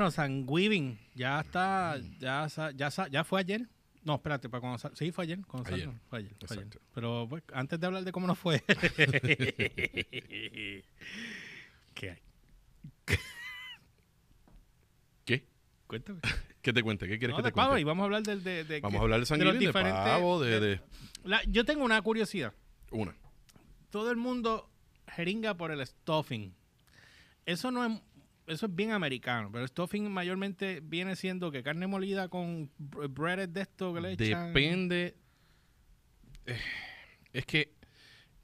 Bueno, San Weaving ya está, ya, ya, ya fue ayer. No, espérate, para cuando sal- Sí, fue ayer. cuando Ayer. Fue ayer, fue ayer. Exacto. Pero pues, antes de hablar de cómo nos fue. ¿Qué hay? ¿Qué? Cuéntame. ¿Qué te cuente? ¿Qué quieres No, que de te pavo, cuente? y vamos a hablar del de, de Vamos que- a hablar de de los sanguíneo, de, pavo, de, de... La- yo tengo una curiosidad. Una. Todo el mundo jeringa por el stuffing. Eso no es eso es bien americano, pero el stuffing mayormente viene siendo que carne molida con br- breaded de esto que le echan. Depende... eh, Es que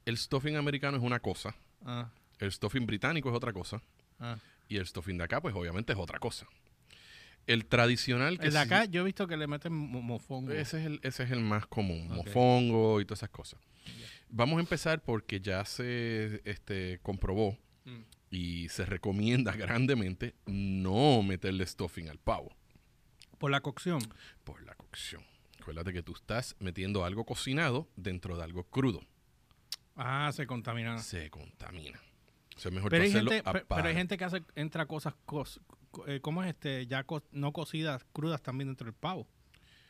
el stuffing americano es una cosa, Ah, el stuffing británico es otra cosa, ah. y el stuffing de acá, pues obviamente es otra cosa. El tradicional que El de acá yo he visto que le meten mo- mofongo. Ese es el, ese es el más común, Ok. mofongo y todas esas cosas. Vamos a empezar porque ya se este, comprobó Mm. Y se recomienda grandemente no meterle stuffing al pavo Por la cocción. por la cocción. Acuérdate que tú estás metiendo algo cocinado dentro de algo crudo. Ah, se contamina. Se contamina. O sea, mejor Pero hay, gente, pe- pero hay gente que hace, entra cosas, cos- co- eh, ¿cómo es este? Ya co- no cocidas, crudas también dentro del pavo.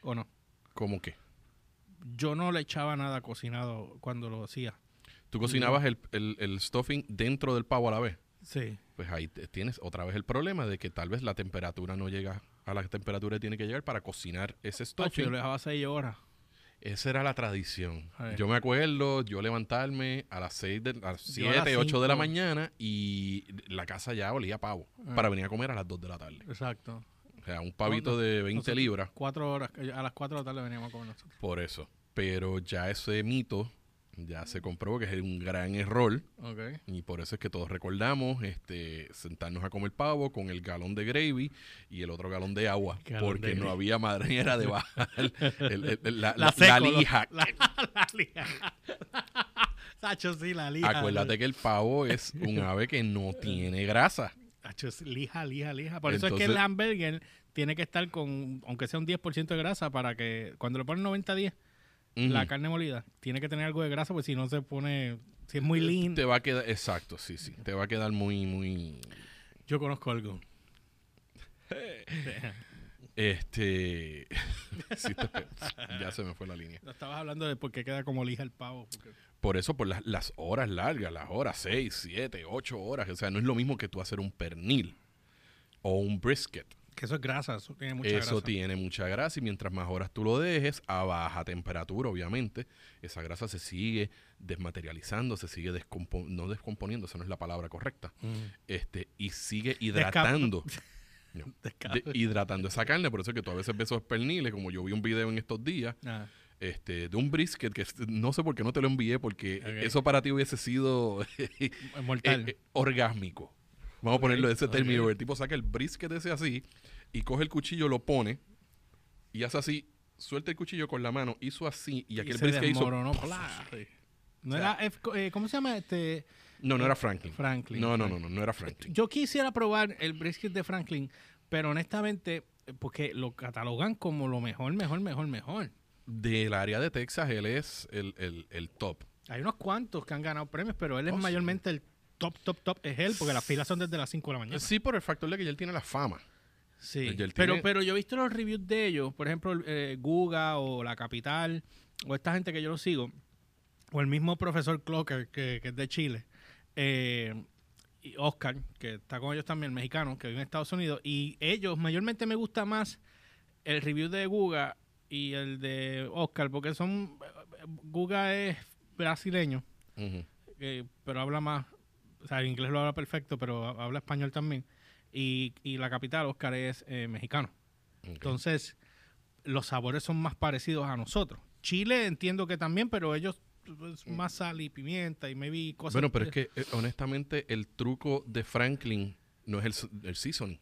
¿O no? ¿Cómo que? Yo no le echaba nada cocinado cuando lo hacía. Tú cocinabas el, el- el stuffing dentro del pavo a la vez. Sí. Pues ahí tienes otra vez el problema de que tal vez la temperatura no llega a la temperatura que tiene que llegar para cocinar ese Tacho, yo stuffing. lo dejaba seis horas. Esa era la tradición. Yo me acuerdo, yo levantarme a las 6 de, a las Yo a las 7, 8 de la mañana y la casa ya olía a pavo Ah. para venir a comer a las 2 de la tarde. Exacto. O sea, un pavito de 20 Nosotros, libras, Cuatro horas. A las cuatro de la tarde veníamos a comer nosotros. por eso. Pero ya ese mito ya se comprobó que es un gran error y por eso es que todos recordamos este sentarnos a comer pavo con el galón de gravy y el otro galón de agua Galón porque de no gravy. había manera de bajar el- el- el- la, La la- seco, la lo- lija. La, la lija. Tacho, sí, la lija. Acuérdate que el pavo es un ave que no tiene grasa. Tacho, sí, lija, lija, lija. Por eso es que el hamburger tiene que estar con, aunque sea un 10% de grasa, para que cuando le ponen 90-10, la carne molida, tiene que tener algo de grasa, porque si no se pone, si es muy lean. Te va a quedar, exacto, sí, sí. Te va a quedar muy, muy. Yo conozco algo. Este. sí, te- ya se me fue la línea. No estabas hablando de por qué queda como lija el pavo. porque- Por eso, por las, las horas largas, las horas 6, 7, 8 horas. O sea, no es lo mismo que tú hacer un pernil o un brisket. Que eso es grasa, eso tiene mucha Eso grasa. tiene mucha grasa y mientras más horas tú lo dejes, a baja temperatura, obviamente, esa grasa se sigue desmaterializando, se sigue descompo no descomponiendo, esa no es la palabra correcta, Mm. este, y sigue hidratando. No, Descaro. de- hidratando esa carne, por eso es que tú a veces ves esos perniles, como yo vi un video en estos días, Ah, este, de un brisket que no sé por qué no te lo envié, porque eso para ti hubiese sido eh, mortal. eh, orgásmico. Vamos a ponerlo de ese ok. término. El tipo saca el brisket ese así y coge el cuchillo, lo pone y hace así, suelta el cuchillo con la mano, hizo así y aquel se brisket hizo... plá. No O sea, era eh, ¿cómo se llama este? No, no era Franklin. Franklin. No, no, no, no, no era Franklin. Yo quisiera probar el brisket de Franklin, pero honestamente, eh, porque lo catalogan como lo mejor, mejor, mejor, mejor. Del área de Texas, él es el, el, el top. Hay unos cuantos que han ganado premios, pero él es Oh, sí. mayormente el top, top, top. Es él, porque las filas son desde las 5 de la mañana. Sí, por el factor de que ya él tiene la fama. Sí, él pero, tiene- pero yo he visto los reviews de ellos, por ejemplo, eh, Guga o La Capital, o esta gente que yo lo sigo, o el mismo profesor Clocker, que, que es de Chile, eh, y Oscar, que está con ellos también, mexicano, que vive en Estados Unidos, y ellos, mayormente me gusta más el review de Guga y el de Oscar, porque son, Guga es brasileño, eh, pero habla más, o sea, el inglés lo habla perfecto, pero ha- habla español también. Y, y la capital, Oscar, es eh, mexicano. Entonces, los sabores son más parecidos a nosotros. Chile entiendo que también, pero ellos pues, más sal y pimienta y maybe cosas. Bueno, pero es que eh, honestamente el truco de Franklin no es el, el seasoning.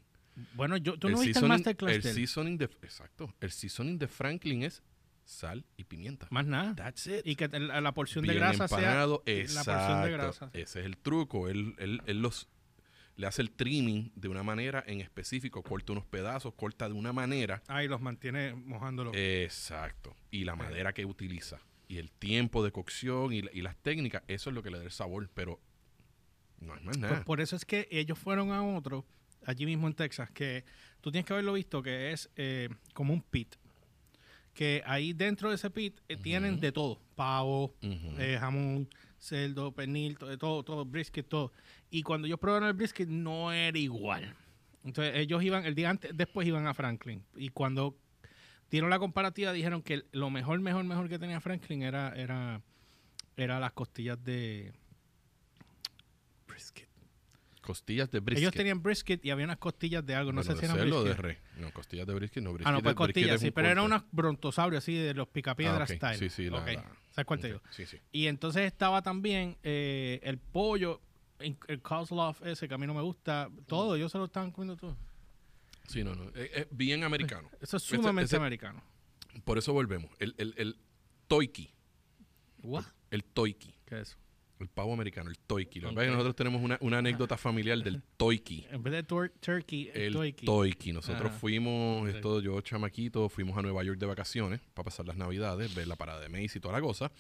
Bueno, yo, tú el no viste el masterclass el seasoning de exacto, el seasoning de Franklin es sal y pimienta. Más nada. That's it. Y que la, la porción de grasa empanado, sea la porción de exacto. grasa. Ese es el truco. Él, él, él los le hace el trimming de una manera en específico, corta unos pedazos, corta de una manera. Ah, y los mantiene mojándolo. Exacto. Y la madera que utiliza. Y el tiempo de cocción y, la- y las técnicas, eso es lo que le da el sabor, pero no hay más Pues nada. por eso es que ellos fueron a otro, allí mismo en Texas, que tú tienes que haberlo visto, que es eh, como un pit. Que ahí dentro de ese pit eh, tienen de todo. Pavo, eh, jamón, cerdo, pernil, to- de todo, todo, brisket, todo. Y cuando ellos probaron el brisket no era igual. Entonces ellos iban, el día antes, después iban a Franklin. Y cuando dieron la comparativa dijeron que lo mejor, mejor, mejor que tenía Franklin era, era, era las costillas de brisket. Costillas de brisket. Ellos tenían brisket y había unas costillas de algo, no Bueno, sé si eran o de brisket. res. No, costillas de brisket no. Brisket Ah, no, pues brisket costillas, sí, pero era corte. unas brontosaurios así de los picapiedras Ah, ok. style. Sí, sí, la- Ok. la- ¿Sabes cuál te digo? Sí, sí. Y entonces estaba también eh, el pollo, el coleslaw ese que a mí no me gusta, todo, ellos se lo estaban comiendo todo. Sí, no, no. Es, es bien americano. Eso es sumamente ese- americano. Por eso volvemos. El, el, el toiki. What? El toiki. ¿Qué es eso? El pavo americano, el toiki. Lo que Ok. pasa es que nosotros tenemos una, una anécdota familiar del toiki. En vez de tur- turkey, el, El toiki. toiki. Nosotros Ajá. fuimos, esto, yo chamaquito, fuimos a Nueva York de vacaciones para pasar las navidades, ver la parada de Macy y toda la cosa.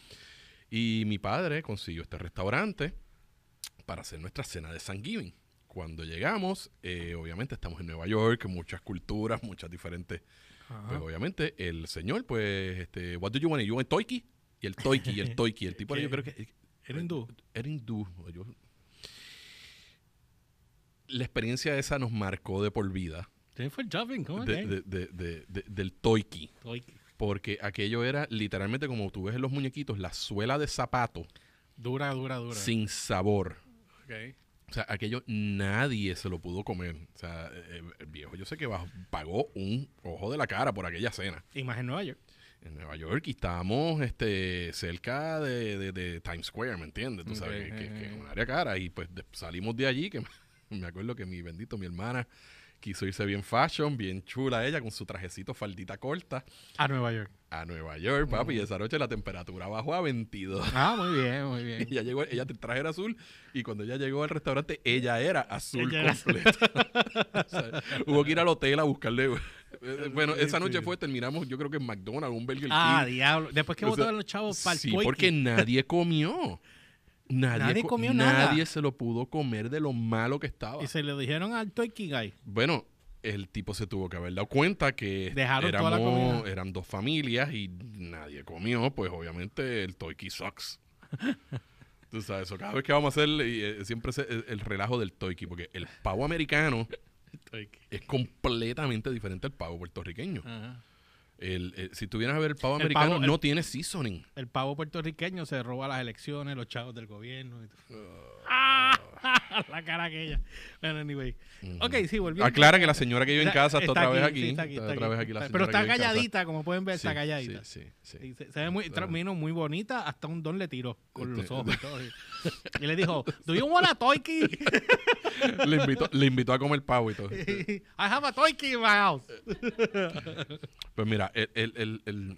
Y mi padre consiguió este restaurante para hacer nuestra cena de Thanksgiving. Cuando llegamos, eh, obviamente estamos en Nueva York, muchas culturas, muchas diferentes. Ajá. Pues obviamente el señor, pues, este, what do you want? You want toiki? Y el toiki, y el toiki. El tipo, yo creo que ¿Era hindú? era hindú. Yo- la experiencia esa nos marcó de por vida ¿Quién fue el shopping? ¿Cómo de- de- de- de- de- del toiki. Toiki. Porque aquello era literalmente como tú ves en los muñequitos, la suela de zapato Dura, dura, dura. sin sabor. Ok. O sea, aquello nadie se lo pudo comer. O sea, eh, el viejo yo sé que pagó un ojo de la cara por aquella cena. Y más en Nueva York. En Nueva York y estábamos este, cerca de, de- de Times Square, ¿me entiendes? Tú sabes que, es un área cara. Y pues de- salimos de allí, que me acuerdo que mi bendito, mi hermana quiso irse bien fashion, bien chula ella, con su trajecito faldita corta, A Nueva York. a Nueva York, papi. Y esa noche la temperatura bajó a 22. Ah, muy bien, muy bien. Ella llegó, ella el traje era azul y cuando ella llegó al restaurante, ella era azul Ella era- completa. O sea, hubo que ir al hotel a buscarle. Bueno, Sí, esa noche fue, terminamos, yo creo que en McDonald's, un Burger Ah, King. diablo. Después que O sea, votaron los chavos para el Sí, porque nadie comió. Nadie, Nadie co- comió nada. Nadie se lo pudo comer de lo malo que estaba. Y se lo dijeron al toiki guy. Bueno, el tipo se tuvo que haber dado cuenta que Dejaron toda la éramos, comida. eran dos familias y nadie comió, pues obviamente el toiki sucks. Tú sabes, eso cada vez que vamos a hacer y, eh, siempre es el, el relajo del toiki, porque el pavo americano es completamente diferente al pavo puertorriqueño. Ajá. El, eh, si tuvieras a ver el pavo El americano, pavo- el- no tiene seasoning. El pavo puertorriqueño se roba las elecciones, los chavos del gobierno. Y. Oh. ¡Ah! La cara aquella. Bueno, anyway. Ok, sí, volviendo. Aclara que la señora que vive en casa está, otra vez aquí. sí, está está otra vez aquí la Pero está calladita, como pueden ver, está calladita. Sí, sí, sí. Se, se ve muy, vino muy bonita, hasta un don le tiró con los Este- ojos y todo. Y le dijo, ¿Do you want a toiki? le, invitó, le invitó a comer pavo y todo. I have a toiki in my house. Pues mira, el, el, el,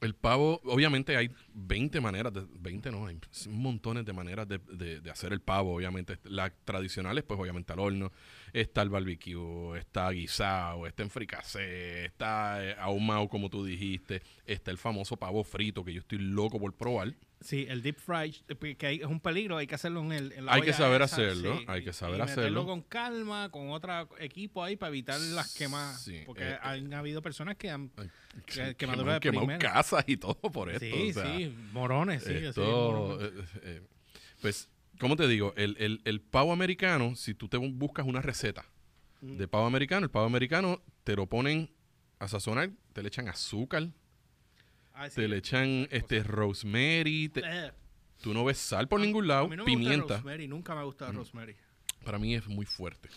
el pavo, obviamente hay 20 maneras, de, 20 no, hay montones de maneras de, de- de hacer el pavo, obviamente. Las tradicionales, pues obviamente al horno, está el barbecue, está guisado, está en fricasé, está eh, ahumado como tú dijiste, está el famoso pavo frito que yo estoy loco por probar. Sí, el deep fry, eh, que hay- es un peligro, hay que hacerlo en, el, en la Hay que saber esa, hacerlo, sí, hay que y- saber hacerlo. con calma, con otro equipo ahí para evitar las quemas. Sí, porque eh, han habido personas que han... Que- quemado casas y todo por esto. sí, o sea. sí, morones, sí. sí, Esto, morones. eh, eh, pues, ¿cómo te digo? El, el- el pavo americano, si tú te buscas una receta Mm. de pavo americano, el pavo americano te lo ponen a sazonar, te le echan azúcar, sí. te le echan este rosemary, te- Eh, tú no ves sal por ningún a lado, mí no me gusta el pimienta. rosemary, nunca me ha gustado el rosemary. Para mí es muy fuerte.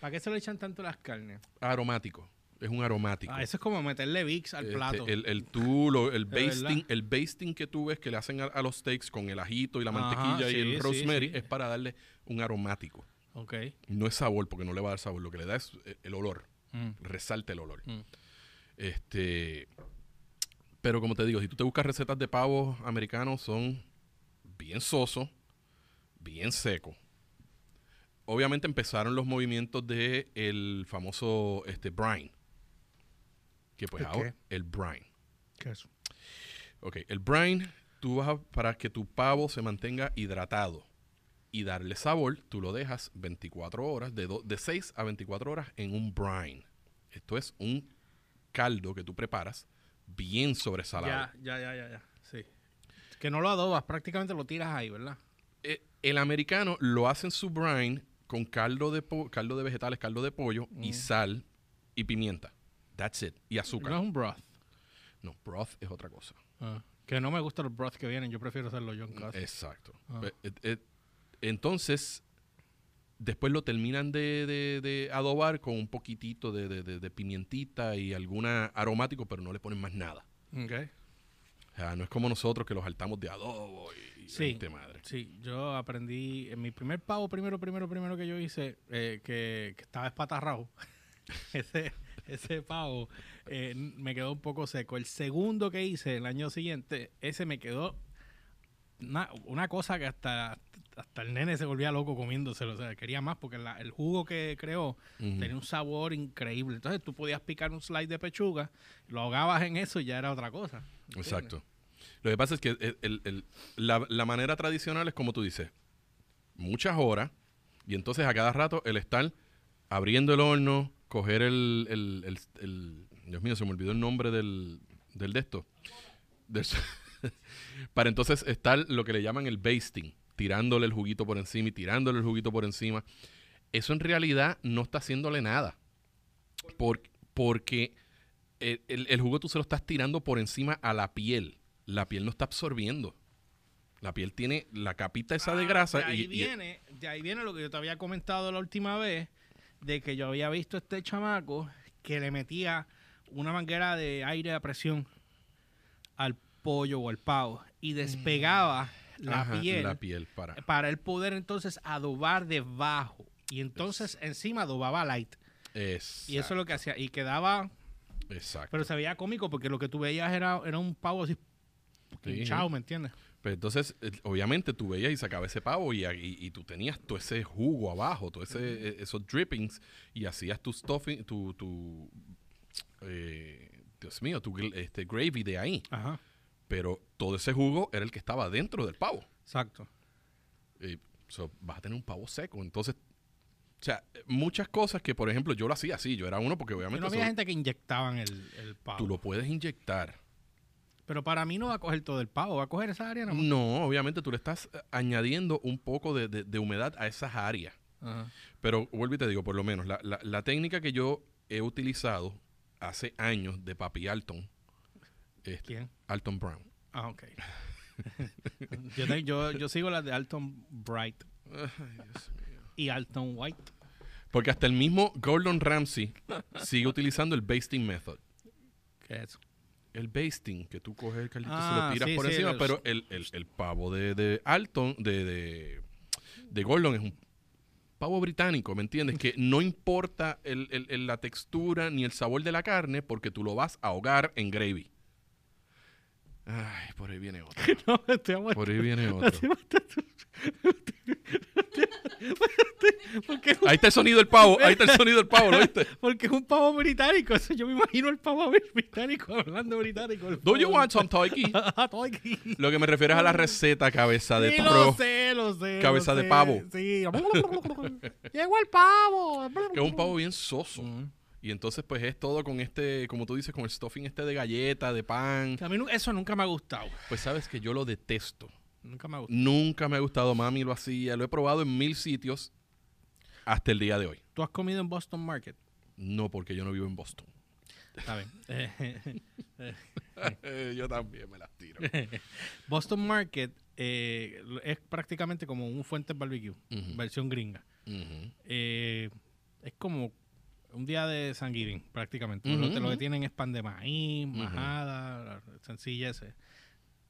¿Para qué se le echan tanto las carnes? Aromático, es un aromático. Ah, eso es como meterle Vicks al Este, plato. el, el tú, lo- el basting, el basting que tú ves que le hacen a, a los steaks con el ajito y la Ajá, mantequilla y sí, el rosemary sí. es para darle un aromático. Ok. No es sabor, porque no le va a dar sabor. Lo que le da es eh, el olor. Mm. Resalta el olor. Mm. Este. Pero como te digo, si tú te buscas recetas de pavos americanos, son bien sosos, bien secos. Obviamente empezaron los movimientos de el famoso este brine. Que pues ¿El ahora, el brine. ¿Qué es? Ok, el brine, tú vas a, para que tu pavo se mantenga hidratado. y darle sabor, tú lo dejas 24 horas, de, do- de 6 a 24 horas en un brine. Esto es un caldo que tú preparas bien sobresalado. Ya, ya, ya, ya, ya. Sí. Que no lo adobas, prácticamente lo tiras ahí, ¿verdad? Eh, el americano lo hace en su brine con caldo de, po- caldo de vegetales, caldo de pollo y sal y pimienta. That's it. Y azúcar. No es un broth. No, broth es otra cosa. Ah, que no me gustan los broths que vienen, yo prefiero hacerlo yo en casa. Exacto. Ah. Eh, eh, entonces, después lo terminan de, de- de adobar con un poquitito de, de- pimientita y alguna aromático, pero no le ponen más nada. Ok. O sea, no es como nosotros que los saltamos de adobo y, y Sí. 20 madre. Sí, yo aprendí en mi primer pavo, primero, primero, primero que yo hice, eh, que, que estaba espatarrado. ese, ese pavo eh, me quedó un poco seco. El segundo que hice el año siguiente, ese me quedó una, una cosa que hasta, hasta el nene se volvía loco comiéndoselo. O sea, quería más porque la- el jugo que creó tenía un sabor increíble. Entonces tú podías picar un slide de pechuga, lo ahogabas en eso y ya era otra cosa. ¿entiendes? Exacto. Lo que pasa es que el- el- el- la, la manera tradicional es como tú dices, muchas horas, y entonces a cada rato el estar abriendo el horno, coger el, el- el- el- Dios mío, se me olvidó el nombre del, del de esto. Del- para entonces estar lo que le llaman el basting, tirándole el juguito por encima y tirándole el juguito por encima. Eso en realidad no está haciéndole nada. Por- porque el, el- el jugo tú se lo estás tirando por encima a la piel. La piel no está absorbiendo. La piel tiene la capita esa de Ah, grasa de ahí y, y- viene, de ahí viene lo que yo te había comentado la última vez, de que yo había visto a este chamaco que le metía una manguera de aire a presión al pollo o al pavo y despegaba la Ajá, piel la piel para. para él poder entonces adobar debajo y entonces encima adobaba light Exacto, y eso es lo que hacía y quedaba exacto. pero se veía cómico porque lo que tú veías era, era un pavo así Sí. chao, ¿me entiendes? Pero entonces, eh, obviamente, tú veías y sacaba ese pavo y, y- y tú tenías todo ese jugo abajo, todo ese, eh, esos drippings y hacías tu stuffing, tu, tu eh, Dios mío, tu este, gravy de ahí. Ajá, Pero todo ese jugo era el que estaba dentro del pavo. exacto. Y, so, vas a tener un pavo seco. Entonces, o sea, muchas cosas que, por ejemplo, yo lo hacía así. Yo era uno porque obviamente no había gente que inyectaban el, el pavo. tú lo puedes inyectar. Pero para mí no va a coger todo el pavo, va a coger esa área nada más. No, obviamente tú le estás eh, añadiendo un poco de, de- de humedad a esas áreas. Ajá. Pero vuelvo y te digo, por lo menos, la, la- la técnica que yo he utilizado hace años de Papi Alton, este, ¿Quién? Alton Brown. Ah, ok. yo, te- yo, yo sigo las de Alton Bright y Alton White. Porque hasta el mismo Gordon Ramsay sigue utilizando el basting method. ¿Qué es eso? El basting, que tú coges el caldito y se Ah, lo tiras sí, por sí, encima, el- pero el, el- el pavo de, de Alton, de, de, de Gordon es un pavo británico, ¿me entiendes? Que no importa el- la textura ni el sabor de la carne porque tú lo vas a ahogar en gravy. Ay, por ahí viene otro. No. Por ahí viene otro. Porque, Ahí está el sonido del pavo, ahí está el sonido del pavo, ¿lo viste? porque es un pavo británico. Eso yo me imagino el pavo británico hablando británico. Do you pavo. want some toiki? Todo aquí. Lo que me refiero es a la receta cabeza de Sí, lo pro, sé, lo sé. Cabeza lo de pavo. Sí. Llegó el pavo. que es un pavo bien soso. Y entonces pues es todo con este, como tú dices, con el stuffing este de galleta, de pan. A mí eso nunca me ha gustado. Pues sabes que yo lo detesto. Nunca me ha gustado. Nunca me ha gustado, mami lo hacía. Lo he probado en mil sitios hasta el día de hoy. ¿Tú has comido en Boston Market? No, porque yo no vivo en Boston. Está bien. Eh, yo también me las tiro. Boston Market eh, es prácticamente como un Fuentes Barbecue, versión gringa. Eh, es como un día de Thanksgiving, prácticamente. Ujú, lo, que- lo que ujú. tienen es pan de maíz, majada, sencillez.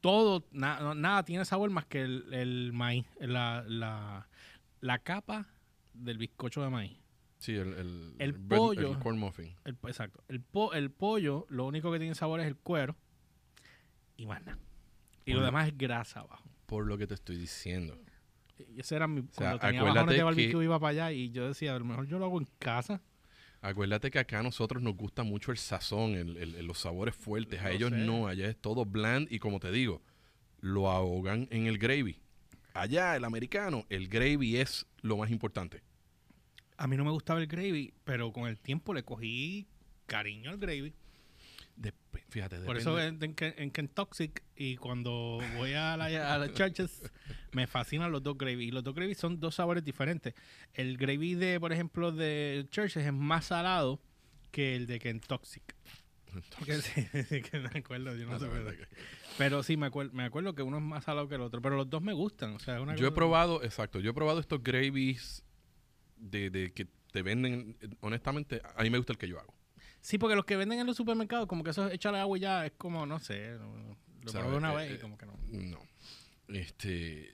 Todo, na- nada tiene sabor más que el, el maíz, la, la, la capa del bizcocho de maíz. Sí, el, el, El bread- pollo. el corn muffin. Exacto. El, po- el pollo, lo único que tiene sabor es el cuero y más nada. Y lo demás es grasa abajo. Por lo que te estoy diciendo. Y ese era mi. sea, cuando tenía bajones de que- barbecue iba para allá y yo decía, a lo mejor yo lo hago en casa. Acuérdate que acá a nosotros nos gusta mucho el sazón, el- el- el- los sabores fuertes. A Lo ellos sé. no, allá es todo bland y como te digo, lo ahogan en el gravy. Allá, el americano, el gravy es lo más importante. A mí no me gustaba el gravy, pero con el tiempo le cogí cariño al gravy. Dep- fíjate, Por eso en, en, Ken- en Kentucky y cuando voy a, la- a las churches me fascinan los dos gravy. Y los dos gravy son dos sabores diferentes. El gravy de, por ejemplo, de churches es más salado que el de Kentucky. Que sí, que me acuerdo, yo no sé por qué. Pero sí, me acuerdo, me acuerdo que uno es más salado que el otro. Pero los dos me gustan. O sea, una Yo he probado, exacto, yo he probado estos gravies de, de que te venden, honestamente, a mí me gusta el que yo hago. Sí, porque los que venden en los supermercados, como que eso es echarle agua y ya es como, no sé. Lo probé una Eh, vez y eh, como que no. No. Este,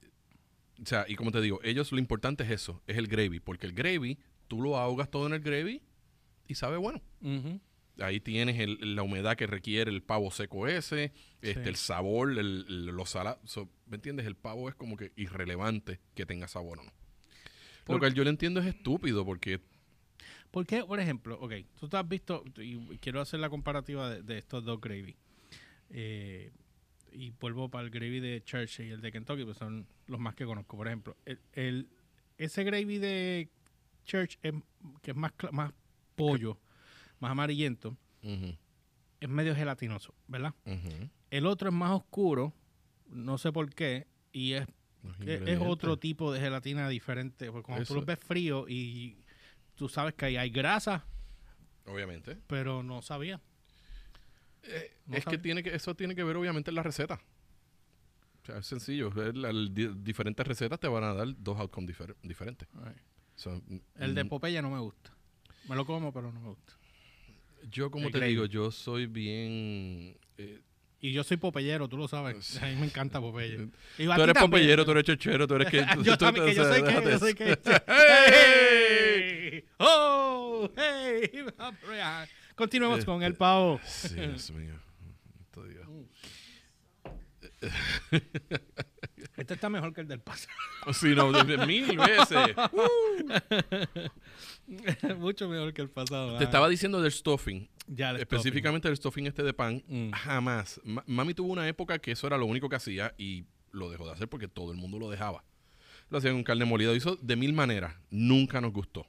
o sea, y como te digo, ellos lo importante es eso, es el gravy, porque el gravy, tú lo ahogas todo en el gravy y sabe bueno. Ahí tienes el- la humedad que requiere el pavo seco ese, este, Sí. el sabor, el, el- los salados. ¿Me entiendes? El pavo es como que irrelevante que tenga sabor o no. Lo que yo le entiendo es estúpido porque ¿Por qué, por ejemplo, ok, tú te has visto, y quiero hacer la comparativa de, de estos dos gravy. Eh, y vuelvo para el gravy de Churchill y el de Kentucky, pues son los más que conozco. Por ejemplo, el, el- ese gravy de Church, es- que es más, más pollo, más amarillento, es medio gelatinoso, ¿verdad? El otro es más oscuro, no sé por qué, y es es, otro tipo de gelatina diferente. Porque cuando Eso- tú los ves frío y tú sabes que ahí hay grasa, Obviamente. pero no sabía. Eh, No es que tiene que eso tiene que ver obviamente en la receta. O sea, es sencillo. el diferentes recetas te van a dar dos outcomes difer- diferentes. So, El de mm, Popeye no me gusta. Me lo como, pero no me gusta. Yo, como te digo, yo soy bien... eh, Y yo soy popeyero, tú lo sabes. A mí me encanta Popeye. Y tú eres también. popeyero, tú eres chochero, tú eres que... yo tú- también, que yo soy que, yo soy que. Continuemos Este, con el pavo. Sí, Dios mío. Este está mejor que el del pasado. Sí, no, mil veces. Mucho mejor que el pasado. Te estaba diciendo del stuffing. ya, el Específicamente el stuffing este de pan. Mm. Jamás. Ma- mami tuvo una época que eso era lo único que hacía y lo dejó de hacer porque todo el mundo lo dejaba. Lo hacía con carne molida. Lo hizo de mil maneras. Nunca nos gustó.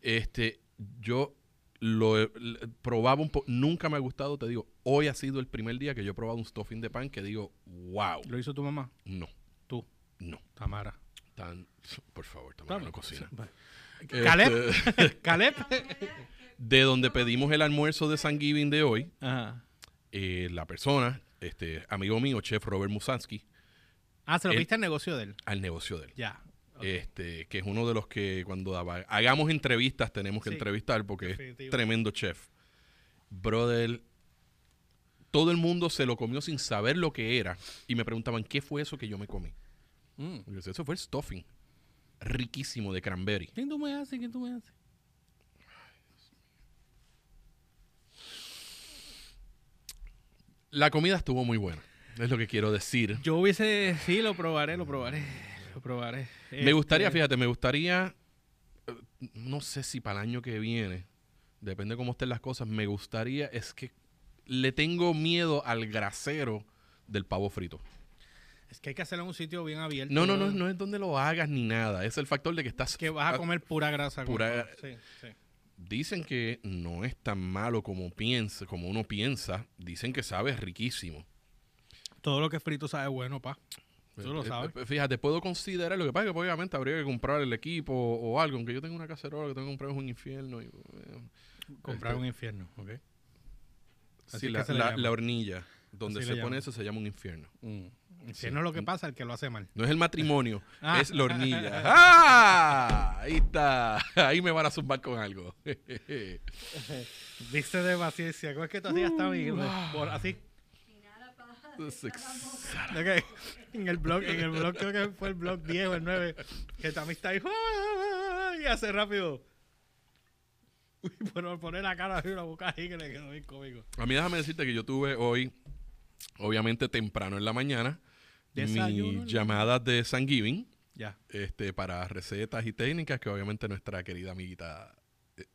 Este, yo lo he- l- probaba un poco. Nunca me ha gustado, te digo. Hoy ha sido el primer día que yo he probado un stuffing de pan que digo, wow. ¿Lo hizo tu mamá? No, Tú, no. Tamara. Tan, por favor, Tamara, no cocina. Este, Caleb. Caleb. de donde pedimos el almuerzo de San Giving de hoy, Ajá. eh, la persona, este amigo mío, chef Robert Musansky, Ah, se lo viste al negocio de él. al negocio de él. Ya. Este, que es uno de los que cuando daba- hagamos entrevistas tenemos que Sí, entrevistar porque definitivo. es tremendo chef. Brother, todo el mundo se lo comió sin saber lo que era y me preguntaban qué fue eso que yo me comí. Mm. Y yo decía, eso fue el stuffing, riquísimo de cranberry. ¿Quién tú me haces? ¿Quién tú me haces? La comida estuvo muy buena, es lo que quiero decir. Yo hubiese, sí, lo probaré, lo probaré, lo probaré. Me gustaría, Este, fíjate, me gustaría, eh, no sé si para el año que viene, depende cómo estén las cosas, me gustaría, es que le tengo miedo al grasero del pavo frito. Es que hay que hacerlo en un sitio bien abierto. No, no, no, no es donde lo hagas ni nada, es el factor de que estás... Que vas a comer pura grasa. Pura- todo. Sí, sí. Dicen que no es tan malo como piensa, como uno piensa, dicen que sabe riquísimo. Todo lo que es frito sabe bueno, pa. Tú lo Eh, sabes. eh, Fíjate, puedo considerar, lo que pasa es que obviamente habría que comprar el equipo o, algo, aunque yo tengo una cacerola que tengo que comprar es un infierno. Y, eh, Comprar este- un infierno, ¿ok? Así Sí, la, hornilla, donde Así se pone eso se llama un infierno. Infierno es lo que pasa, el que lo hace mal. No es el matrimonio, Ah. es la hornilla. ¡Ah! Ahí está. Ahí me van a zumbar con algo. Viste de paciencia. ¿Cómo es que tú hacías también? Por así. Ok. En el blog, en el blog creo que fue el blog 10 o el 9, que también está ahí ¡ah! y hace rápido. Uy, bueno, poner la cara y la boca ahí que le quedó bien cómico. A mí déjame decirte que yo tuve hoy, obviamente temprano en la mañana, Desayuno la- llamadas de San Giving Ya. este, para recetas y técnicas que obviamente nuestra querida amiguita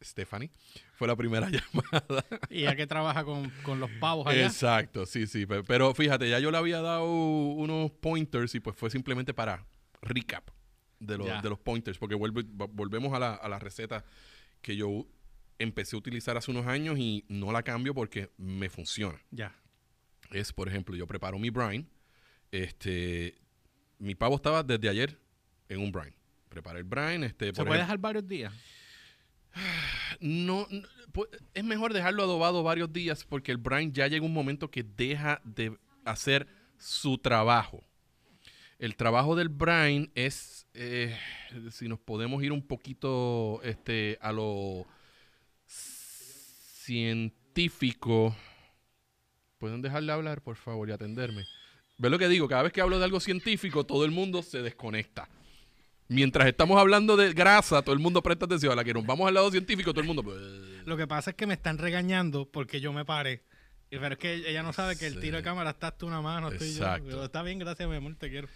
Stephanie, fue la primera llamada. Y ya que trabaja con, con los pavos allá. Exacto, sí, sí. pe- Pero fíjate, ya yo le había dado unos pointers y pues fue simplemente para recap de los, Ya. de los pointers, porque vuelve- vo- volvemos a la, a la receta que yo empecé a utilizar hace unos años y no la cambio porque me funciona. Ya. Es, por ejemplo, yo preparo mi brine. Este, mi pavo estaba desde ayer en un brine. Preparé el brine, este, ¿Se por puede ejemplo- dejar varios días? No, no, pu- es mejor dejarlo adobado varios días porque el brine ya llega un momento que deja de hacer su trabajo. El trabajo del brine es, eh, si nos podemos ir un poquito este, a lo científico, ¿pueden dejarle hablar, por favor, y atenderme? ¿Ves lo que digo? Cada vez que hablo de algo científico, todo el mundo se desconecta. Mientras estamos hablando de grasa, todo el mundo presta atención. A la que nos vamos al lado científico, todo el mundo... Lo que pasa es que me están regañando porque yo me paré. Y Pero es que ella no sabe que el Sí. tiro de cámara está hasta una mano. Estoy yo. Exacto. Pero está bien, gracias, mi amor, te quiero.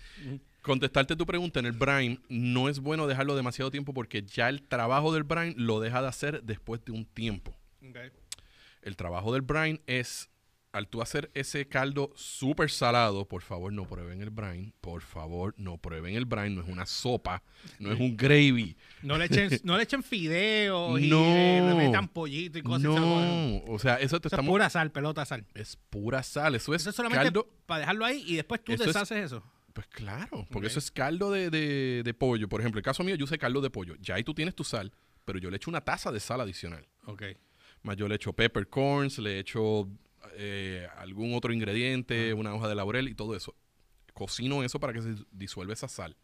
Contestarte tu pregunta en el brine, no es bueno dejarlo demasiado tiempo porque ya el trabajo del brine lo deja de hacer después de un tiempo. El trabajo del brine es, al tú hacer ese caldo súper salado, por favor no prueben el brine, por favor no prueben el brine, no es una sopa, no es un gravy. No le echen, no le echen fideos y No. le, le metan pollito y cosas. No, o sea, eso te Eso es estamos... pura sal, pelota sal. Es pura sal, eso es, Eso es solamente caldo... para dejarlo ahí y después tú Eso es- deshaces eso. Pues claro, porque eso es caldo de, de- de pollo. Por ejemplo, el caso mío, yo usé caldo de pollo. Ya ahí tú tienes tu sal, pero yo le echo una taza de sal adicional. Ok. Más yo le echo peppercorns, le echo eh, algún otro ingrediente, una hoja de laurel y todo eso. Cocino eso para que se disuelva esa sal.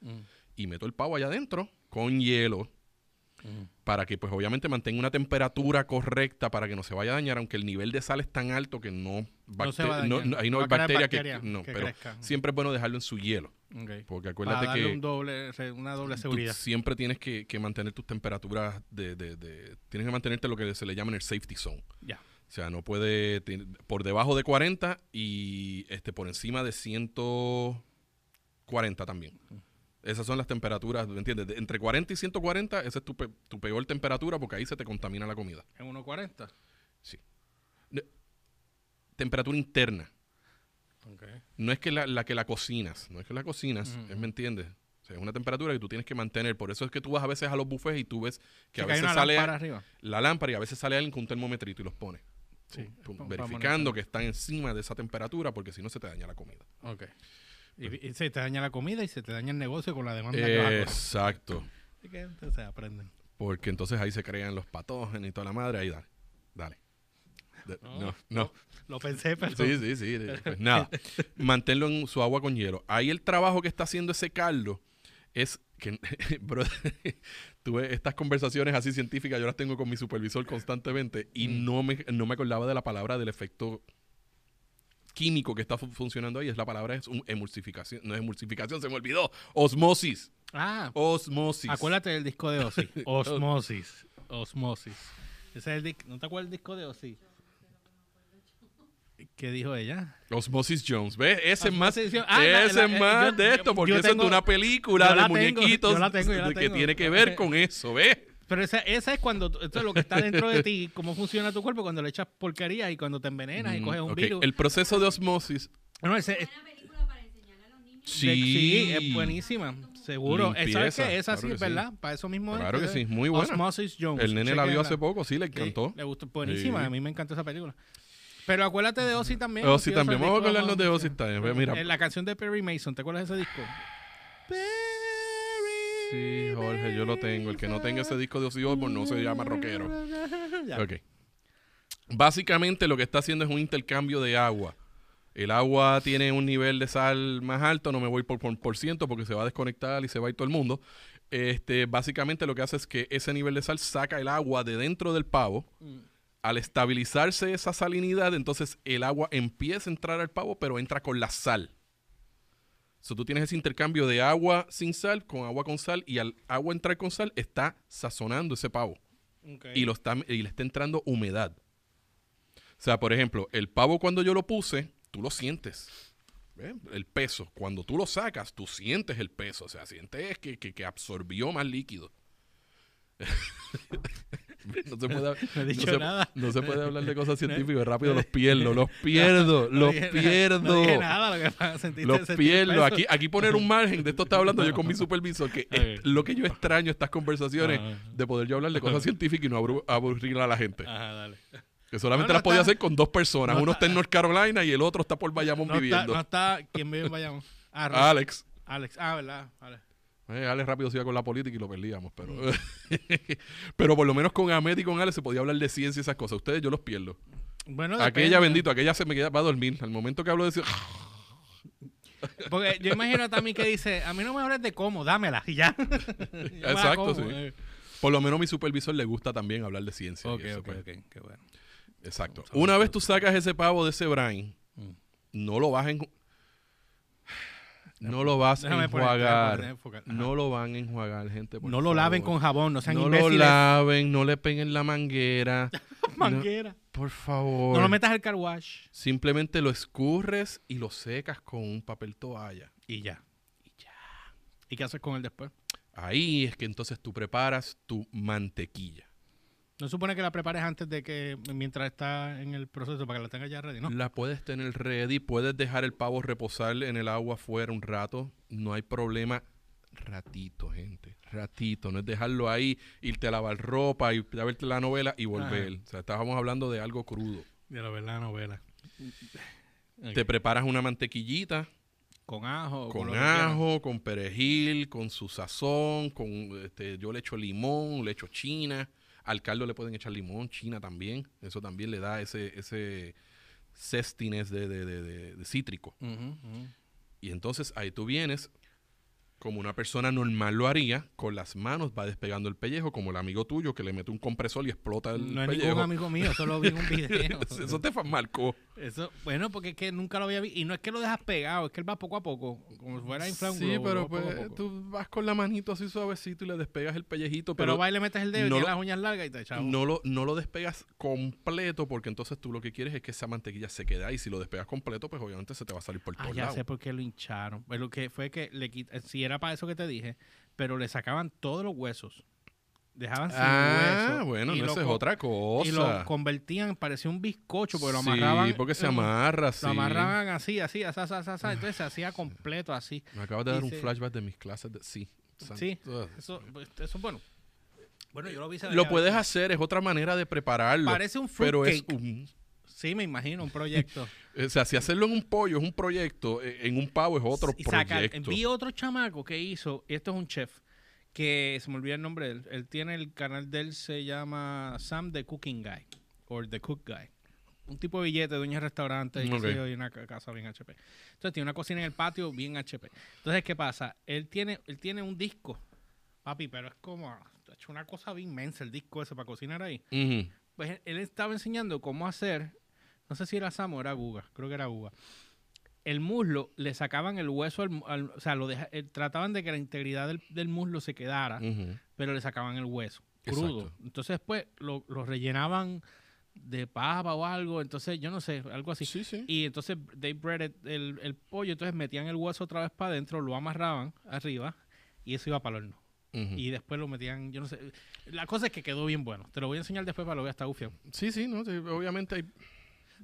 Y meto el pavo allá adentro con hielo para que pues obviamente mantenga una temperatura correcta para que no se vaya a dañar, aunque el nivel de sal es tan alto que no, No se va a no- no- ahí no Va hay bacteria que, no, que pero siempre es bueno dejarlo en su hielo, porque acuérdate darle que un doble, una doble seguridad. siempre tienes que, que mantener tus temperaturas de, de- de- tienes que mantenerte lo que se le llama en el safety zone. Ya. O sea, no puede por debajo de 40 y este por encima de 140 también. Esas son las temperaturas, ¿me entiendes? De- entre 40 y 140, esa es tu, pe- tu peor temperatura porque ahí se te contamina la comida. En 1.40. Temperatura interna. No es que la, la que la cocinas, no es que la cocinas, Ujú. es, ¿me entiendes? O sea, es una temperatura que tú tienes que mantener. Por eso es que tú vas a veces a los buffets y tú ves que a veces sale lámpara arriba. la lámpara y a veces sale alguien con un termometrito y los pone. Sí, Pum, verificando que están encima de esa temperatura porque si no se te daña la comida. Ok. Y, y se te daña la comida y se te daña el negocio con la demanda coger. Exacto. Así que entonces aprenden. Porque entonces ahí se crean los patógenos y toda la madre. Ahí dale. Dale. De- No, no, no. Lo pensé, pero... Sí, sí, sí. Pues nada. Manténlo en su agua con hielo. Ahí el trabajo que está haciendo ese caldo es que, bro, tuve estas conversaciones así científicas, yo las tengo con mi supervisor constantemente y Mm. no, me, no me acordaba de la palabra del efecto químico que está fu- funcionando ahí. Es la palabra es un- emulsificación. No es emulsificación, se me olvidó. Osmosis. Ah, Osmosis. acuérdate del disco de Ozzy. Osmosis. Osmosis. Ese es el. ¿No te acuerdas del disco de Ozzy? ¿Qué dijo ella? Osmosis Jones. ¿Ves? Ese es más. Ah, ese la- es eh, más yo- de esto, porque es de una película de tengo, muñequitos yo la tengo, yo la de que tiene que ver con eso, ¿ves? Pero esa, esa es cuando esto es lo que está dentro de ti, cómo funciona tu cuerpo cuando le echas porquería y cuando te envenenas y Mm, coges un virus. El proceso de osmosis, No, ese es, Buena película para enseñarle a los niños. sí, de- sí, es buenísima, seguro. ¿Sabes qué? Esa claro sí que es sí. verdad, para eso mismo es. Claro que sí, es muy buena. Osmosis Jones. el nene la vio hace poco, sí, le Sí, encantó. le gustó, buenísima, Sí. a mí me encantó esa película. Pero acuérdate de Ozzy también. Ozzy también, vamos a acordarnos de Ozzy también. Ve, Mira, En la canción de Perry Mason, ¿te acuerdas de ese disco? sí, Jorge, yo lo tengo. El que no tenga ese disco de Ozzy Osbourne no se llama rockero. Ya. Ok. Básicamente lo que está haciendo es un intercambio de agua. El agua tiene un nivel de sal más alto, no me voy por, por, por ciento porque se va a desconectar y se va a ir todo el mundo. Este, básicamente lo que hace es que ese nivel de sal saca el agua de dentro del pavo. Mm. Al estabilizarse esa salinidad, entonces el agua empieza a entrar al pavo, pero entra con la sal. So, tú tienes ese intercambio de agua sin sal con agua con sal y al agua entrar con sal está sazonando ese pavo y, lo está, y le está entrando humedad. O sea, por ejemplo, el pavo cuando yo lo puse, tú lo sientes. El peso. Cuando tú lo sacas, tú sientes el peso. O sea, sientes que, que, que absorbió más líquido. No se puede, No he dicho no se- nada. no se puede hablar de cosas científicas rápido, los pierdo, los pierdo, No los pierdo. Los pierdo. Aquí, aquí poner un margen, de esto estaba hablando yo con mi supervisor, que es lo que yo extraño estas conversaciones, Ajá. de poder yo hablar de cosas científicas y no abru- aburrir a la gente. Ajá, dale. Que solamente No, no las podía hacer con dos personas. no Uno está- está en North Carolina y el otro está por Bayamón está, viviendo. no está, ¿quién vive en Bayamón? Ah, Alex. Alex. Ah, ¿verdad? Vale. Eh, Alex rápido se iba con la política y lo perdíamos, pero... Mm. pero por lo menos con Ahmed y con Alex se podía hablar de ciencia y esas cosas. Ustedes yo los pierdo. Bueno, Aquella, depende. bendito, aquella se me queda para dormir. Al momento que hablo de... ci- Porque yo imagino a Tami que dice, a mí no me hables de cómo, dámela y ya. Exacto, sí. eh. Por lo menos a mi supervisor le gusta también hablar de ciencia. Ok, eso, ok, pues. ok, qué bueno. Exacto. Una vez tú sacas ese pavo de ese brain, Mm. no lo vas a no lo vas a enjuagar. poner. No lo van a enjuagar, gente. por No lo laven con jabón, no sean No lo imbéciles. laven, no le peguen la manguera. Manguera. Por favor. No lo metas al car wash. Simplemente lo escurres y lo secas con un papel toalla. Y ya. Y ya. ¿Y qué haces con él después? Ahí es que entonces tú preparas tu mantequilla. No supone que la prepares antes de que, mientras está en el proceso, para que la tengas ya ready, ¿no? La puedes tener ready, puedes dejar el pavo reposar en el agua afuera un rato, no hay problema. Ratito, gente, ratito, no es dejarlo ahí, irte a lavar ropa y a verte la novela y volver. O sea, estábamos hablando de algo crudo. De la verdad, novela. Te preparas una mantequillita Con ajo. con quieras. ajo, con perejil, con su sazón, con este, yo le echo limón, le echo china. Al caldo le pueden echar limón, china también. Eso también le da ese, ese zestiness de, de- de- de- cítrico. Y entonces ahí tú vienes, como una persona normal lo haría, con las manos va despegando el pellejo, como el amigo tuyo que le mete un compresor y explota el No es pellejo. ningún amigo mío, solo vi un video. Eso te marcó. Eso, bueno, porque es que nunca lo había visto. Y no es que lo dejas pegado, es que él va poco a poco. Como si fuera inflar un Sí, globo, pero poco pues poco. tú vas con la manito así suavecito y le despegas el pellejito, Pero, pero, va y le metes el dedo y no lo- las uñas largas y te echamos. no, lo, no lo despegas completo porque entonces tú lo que quieres es que esa mantequilla se quede ahí. Si lo despegas completo, pues obviamente se te va a salir por Ah, todos ya lados. sé por qué lo hincharon. Pues lo que fue que le si era para eso que te dije, pero le sacaban todos los huesos. Dejaban sin Ah, hueso. bueno, y no, esa es otra cosa. Y lo convertían, parecía un bizcocho, porque lo Sí, amarraban. porque se amarra, sí. Lo amarraban así, así, así, así, así, así, entonces se hacía completo así. Me acabas de dar un flashback de mis clases de... Sí. Sí, eso, pues, eso es bueno. Bueno, yo lo vi. Lo puedes hacer, es otra manera de prepararlo. Parece un pero es fruitcake. un... Sí, me imagino, un proyecto. O sea, si hacerlo en un pollo es un proyecto, eh, en un pavo es otro y saca, proyecto. vi otro chamaco que hizo, y esto es un chef, que se me olvida el nombre de él. Él tiene el canal de él, se llama Sam the Cooking Guy, o The Cook Guy. Un tipo de billete, dueño de restaurante, y, qué Ok. sé yo, y una ca- casa bien HP. Entonces tiene una cocina en el patio bien HP. Entonces, ¿qué pasa? Él tiene, él tiene un disco, papi, pero es como, ha hecho una cosa bien inmensa el disco ese para cocinar ahí. Pues él- él estaba enseñando cómo hacer, no sé si era Sam o era Guga, creo que era Guga. El muslo, le sacaban el hueso, al, al- o sea, lo deja- eh, trataban de que la integridad del, del muslo se quedara, pero le sacaban el hueso crudo. Exacto. Entonces después lo, lo rellenaban de papa o algo, entonces yo no sé, algo así. Sí, sí. Y entonces they breaded el, el pollo, entonces metían el hueso otra vez para adentro, lo amarraban arriba y eso iba para el horno. Y después lo metían, yo no sé. La cosa es que quedó bien bueno. Te lo voy a enseñar después para lo veas, está gufiado. Sí, sí, no, sí, obviamente hay...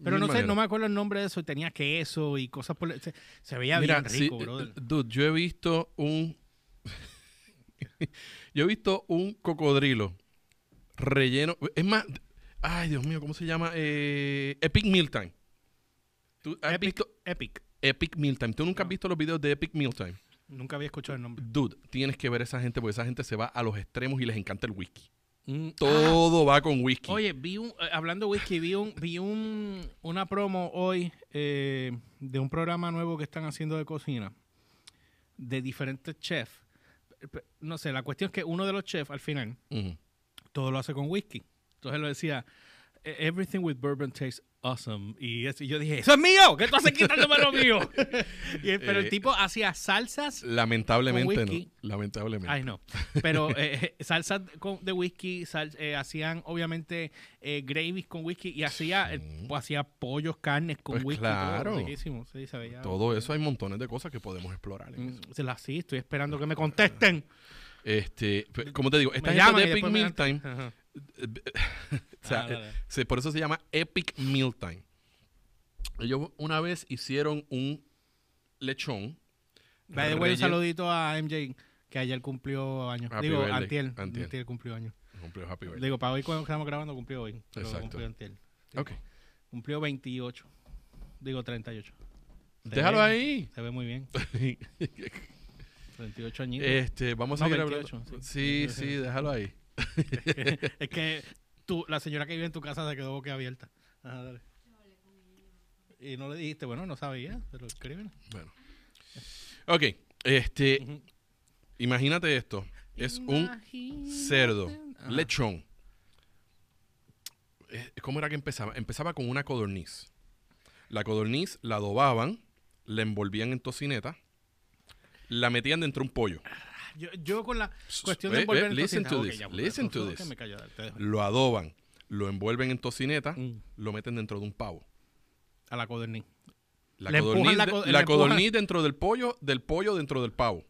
Pero no sé, no me acuerdo el nombre de eso. Tenía queso y cosas por Se, se veía Mira, bien sí, rico, eh, brother. dude, yo he visto un... yo he visto un cocodrilo relleno... Es más... Ay, Dios mío, ¿cómo se llama? Eh, Epic Mealtime. ¿Tú has Epic, visto Epic. Epic Mealtime? ¿Tú nunca has visto los videos de Epic Mealtime? Nunca había escuchado el nombre. Dude, tienes que ver a esa gente porque esa gente se va a los extremos y les encanta el whisky. Mm, ah, Todo va con whisky. oye, vi un, eh, hablando de whisky, vi un, vi un, una promo hoy eh, de un programa nuevo que están haciendo de cocina de diferentes chefs. No sé, la cuestión es que uno de los chefs al final todo lo hace con whisky. Entonces lo decía, "E- everything with bourbon tastes awesome. Y, eso- y yo dije, eso es mío, ¿qué tú haces quitándome lo mío? Y pero el Eh, tipo hacía salsas, Lamentablemente no. Lamentablemente. ay no, pero eh, salsas con- de whisky, sal- eh, hacían obviamente eh, gravies con whisky y hacía, eh, Sí. pues, hacía pollos, carnes con Pues whisky. claro. Todo, sí, eso hay montones de cosas que podemos explorar. en Mm, se las sí, estoy esperando que me contesten. Este, como te digo, esta gente de Epic después o sea, Ah, dale. eh, por eso se llama Epic Mealtime. Ellos una vez hicieron un lechón. Way, un saludito a MJ, que ayer cumplió años. Happy Digo, birthday. Antier. Antier cumplió años. Cumplió Happy Birthday. Digo, para hoy cuando estamos grabando cumplió hoy. Pero Exacto. cumplió antier. Sí. Ok. Cumplió 28. Digo, 38. Se Déjalo ve- ahí. Se ve muy bien. 38 añitos. este, vamos a seguir 28, hablando. sí. Sí, sí, déjalo ahí. es que tú, la señora que vive en tu casa se quedó boquiabierta. Ajá, dale. Y no le dijiste, bueno, no sabía, pero escríbelo. Bueno. Ok, este, imagínate esto. Es un cerdo, Ajá. lechón. Eh, ¿Cómo era que empezaba? Empezaba con una codorniz. La codorniz la adobaban, la envolvían en tocineta, la metían dentro de un pollo. Yo, yo con la cuestión Eh, de envolver en listen to this, listen to. Lo adoban, lo envuelven en tocineta, Mm, lo meten dentro de un pavo. A la codorniz. La codorniz, la co- la codorniz dentro del pollo, del pollo dentro del pavo.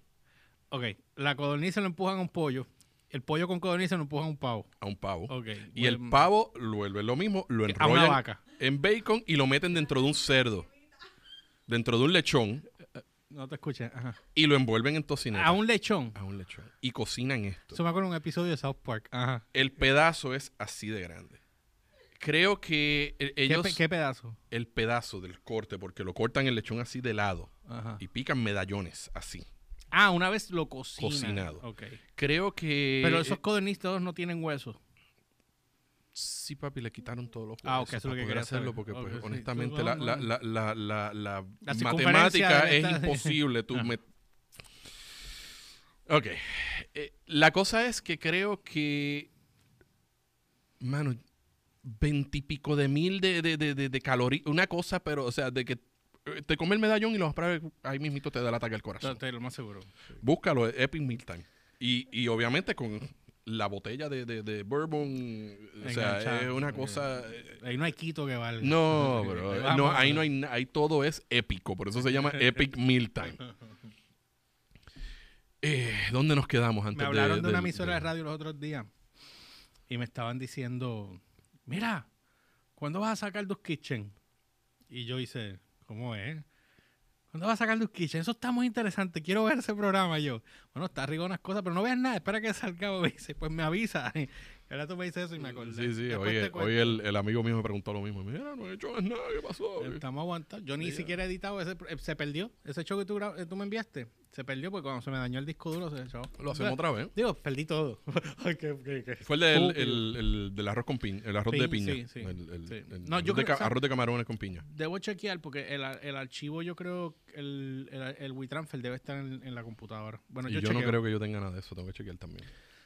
Ok, la codorniz se lo empujan a un pollo. El pollo con codorniz se lo empujan a un pavo. A un pavo. Ok. Y el pavo lo vuelven lo mismo, lo A una enrollan vaca. en bacon y lo meten dentro de un cerdo, dentro de un lechón No te escuché. Ajá. y lo envuelven en tocineta. A un lechón. A un lechón. Y cocinan esto. Eso me acuerdo un episodio de South Park. Ajá. El pedazo es así de grande. Creo que ¿Qué, ellos, pe- qué pedazo? el pedazo del corte, porque lo cortan el lechón así de lado Ajá. y pican medallones así. Ah, una vez lo cocinan. Cocinado. Ok. Creo que... Pero esos codorniz todos no tienen huesos. Sí, papi, le quitaron todos los Ah, huesos ok, eso es lo que quería hacerlo saber. porque, pues, sí. honestamente, la, la, la, la, la, matemática es esta- imposible. Tú Ah. me- Ok. Eh, la cosa es que creo que, mano, veintipico de mil de, de, de, de, calorías, una cosa, pero, o sea, de que eh, te come el medallón y lo vas a ahí mismito te da el ataque al corazón. Lo más seguro. Búscalo, Epic Mealtime. Y, y obviamente con la botella de, de, de bourbon, o sea, es una cosa... eh, Ahí no hay quito que valga. No, bro. No, ahí no hay ahí todo es épico, por eso se llama Epic Mealtime. Eh, ¿Dónde nos quedamos antes Me hablaron de, una emisora de radio los otros días y me estaban diciendo, mira, ¿cuándo vas a sacar dos Kitchen? Y yo hice, ¿cómo es? ¿Cuándo vas a sacar dos Kitchen? Eso está muy interesante, quiero ver ese programa. Yo, bueno, está arriba unas cosas, pero no veas nada, espera que salga. Dice, pues me avisa. Ahora tú me dices eso y me acordé. Sí, sí, Después hoy, el, el amigo mío me preguntó lo mismo. Mira, no he hecho nada, ¿qué pasó? Estamos aguantando. Yo ni siquiera he editado ese. eh, Se perdió. Ese show que tú, eh, tú me enviaste. Se perdió porque cuando se me dañó el disco duro se echó. Lo hacemos otra vez. Digo, perdí todo. Ay, qué- qué- qué Fue el, del, el, el del arroz con piña, el arroz de Pi- piña. sí, sí, El- No, yo arroz, de arroz camarones con piña. Debo chequear porque el, el archivo yo creo el, el, el WeTransfer debe estar en, en la computadora. Bueno, y yo, yo no creo que yo tenga nada de eso, tengo que chequear también.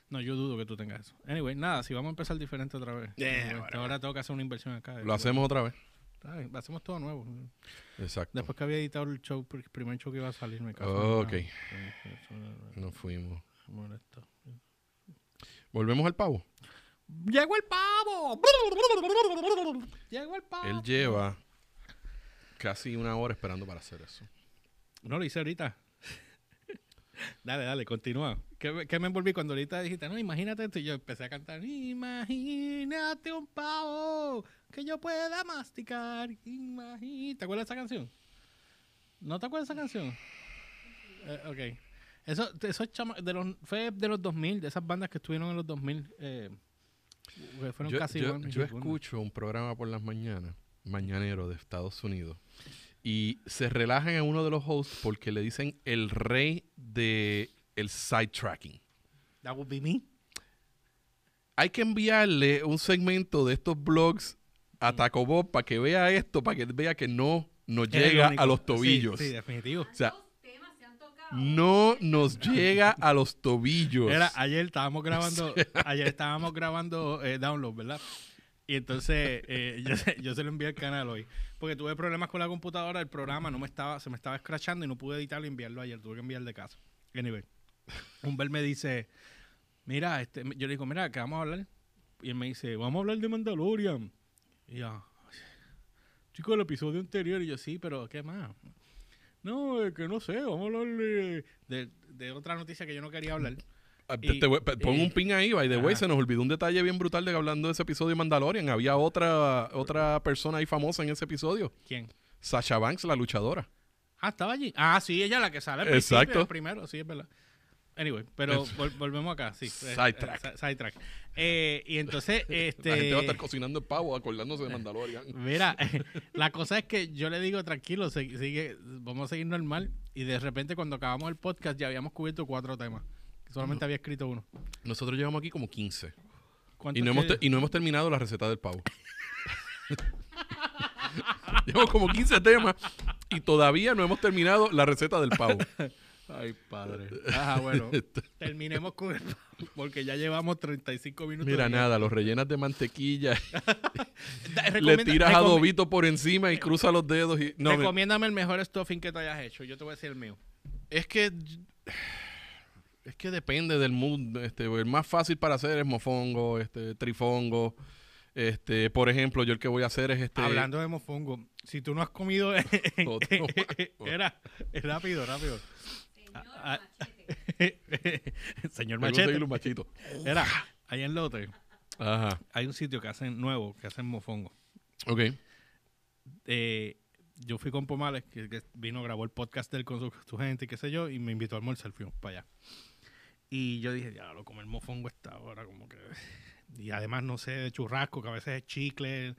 No, yo dudo que tú tengas eso. Anyway, nada, si vamos a empezar diferente otra vez. Yeah, Este, ahora tengo que hacer una inversión acá. Lo hacemos otra vez. Bien, hacemos todo nuevo. Exacto. Después que había editado el show, el primer show que iba a salir, me caso. Ok. Nos fuimos. Volvemos al pavo. ¡Llegó el pavo! ¡Llegó el pavo! Él lleva casi una hora esperando para hacer eso. No lo hice ahorita. dale, dale, continúa. ¿Qué, me- qué me envolví cuando ahorita dijiste, no, imagínate esto? Y yo empecé a cantar, imagínate un pavo que yo pueda masticar. Imagínate. ¿Te acuerdas de esa canción? ¿No te acuerdas de esa canción? Eh, ok. Eso, eso es chama- de los, fue de los 2000, de esas bandas que estuvieron en los 2000. Eh, que fueron Yo, casi yo- yo escucho un programa por las mañanas, mañanero de Estados Unidos, y se relajan a uno de los hosts porque le dicen el rey de el sidetracking. That would be me. Hay que enviarle un segmento de estos blogs a Taco Bob para que vea esto, para que vea que no nos llega a los tobillos. Sí, definitivo. O sea, no nos llega a los tobillos. Era, ayer estábamos grabando, ayer estábamos grabando eh, Download, ¿verdad? Y entonces eh, yo, se- yo se lo envié al canal hoy. Porque tuve problemas con la computadora, el programa no me estaba, se me estaba escrachando y no pude editarlo y enviarlo ayer. Tuve que enviar de casa. Anyway. Humber me dice, mira, este, yo le digo, mira, ¿qué vamos a hablar? Y él me dice, vamos a hablar de Mandalorian. Y yo, chico, el episodio anterior. Y yo, sí, pero ¿qué más? No, es que no sé, vamos a hablar de, de- de otra noticia que yo no quería hablar. Ah, Y- te pon y- un pin ahí, by the way, se nos olvidó un detalle bien brutal de que hablando de ese episodio de Mandalorian. Había otra, otra persona ahí famosa en ese episodio. ¿Quién? Sasha Banks, la luchadora. Ah, estaba allí. Ah, sí, ella la que sale. al Exacto. principio, primero, sí, es verdad. Anyway, pero vol- volvemos acá, sí. Sidetrack. eh, sidetrack. Eh, y entonces, este... La gente va a estar cocinando el pavo acordándose de Mandalorian. Mira, la cosa es que yo le digo, tranquilo, sigue, vamos a seguir normal. Y de repente, cuando acabamos el podcast, ya habíamos cubierto cuatro temas. Solamente había escrito uno. Nosotros llevamos aquí como 15. ¿Cuántos Y no, hemos y no hemos terminado la receta del pavo. Llevamos como 15 temas y todavía no hemos terminado la receta del pavo. Ay, padre. Ajá, bueno. Terminemos con el porque ya llevamos 35 minutos. Mira, de- nada, los rellenas de mantequilla, le tiras adobito por encima y cruza los dedos. y no, me- Recomiéndame el mejor stuffing que te hayas hecho. Yo te voy a decir el mío. Es que es que depende del mood. Este, el más fácil para hacer es mofongo, este, trifongo. Este, por ejemplo, yo el que voy a hacer es este. Hablando de mofongo, si tú no has comido... Era, rápido, rápido. Señor Ah, Machete. Señor Machete. machito. Era, ahí en Lote Ajá. hay un sitio que hacen nuevo, que hacen mofongo. Ok. Eh, yo fui con Pomales, que, que vino, grabó el podcast del con su, su gente y qué sé yo, y me invitó a almorzar, fuimos para allá. Y yo dije, ya, lo comer mofongo esta hora, como que... Y además, no sé, de churrasco, que a veces es chicle.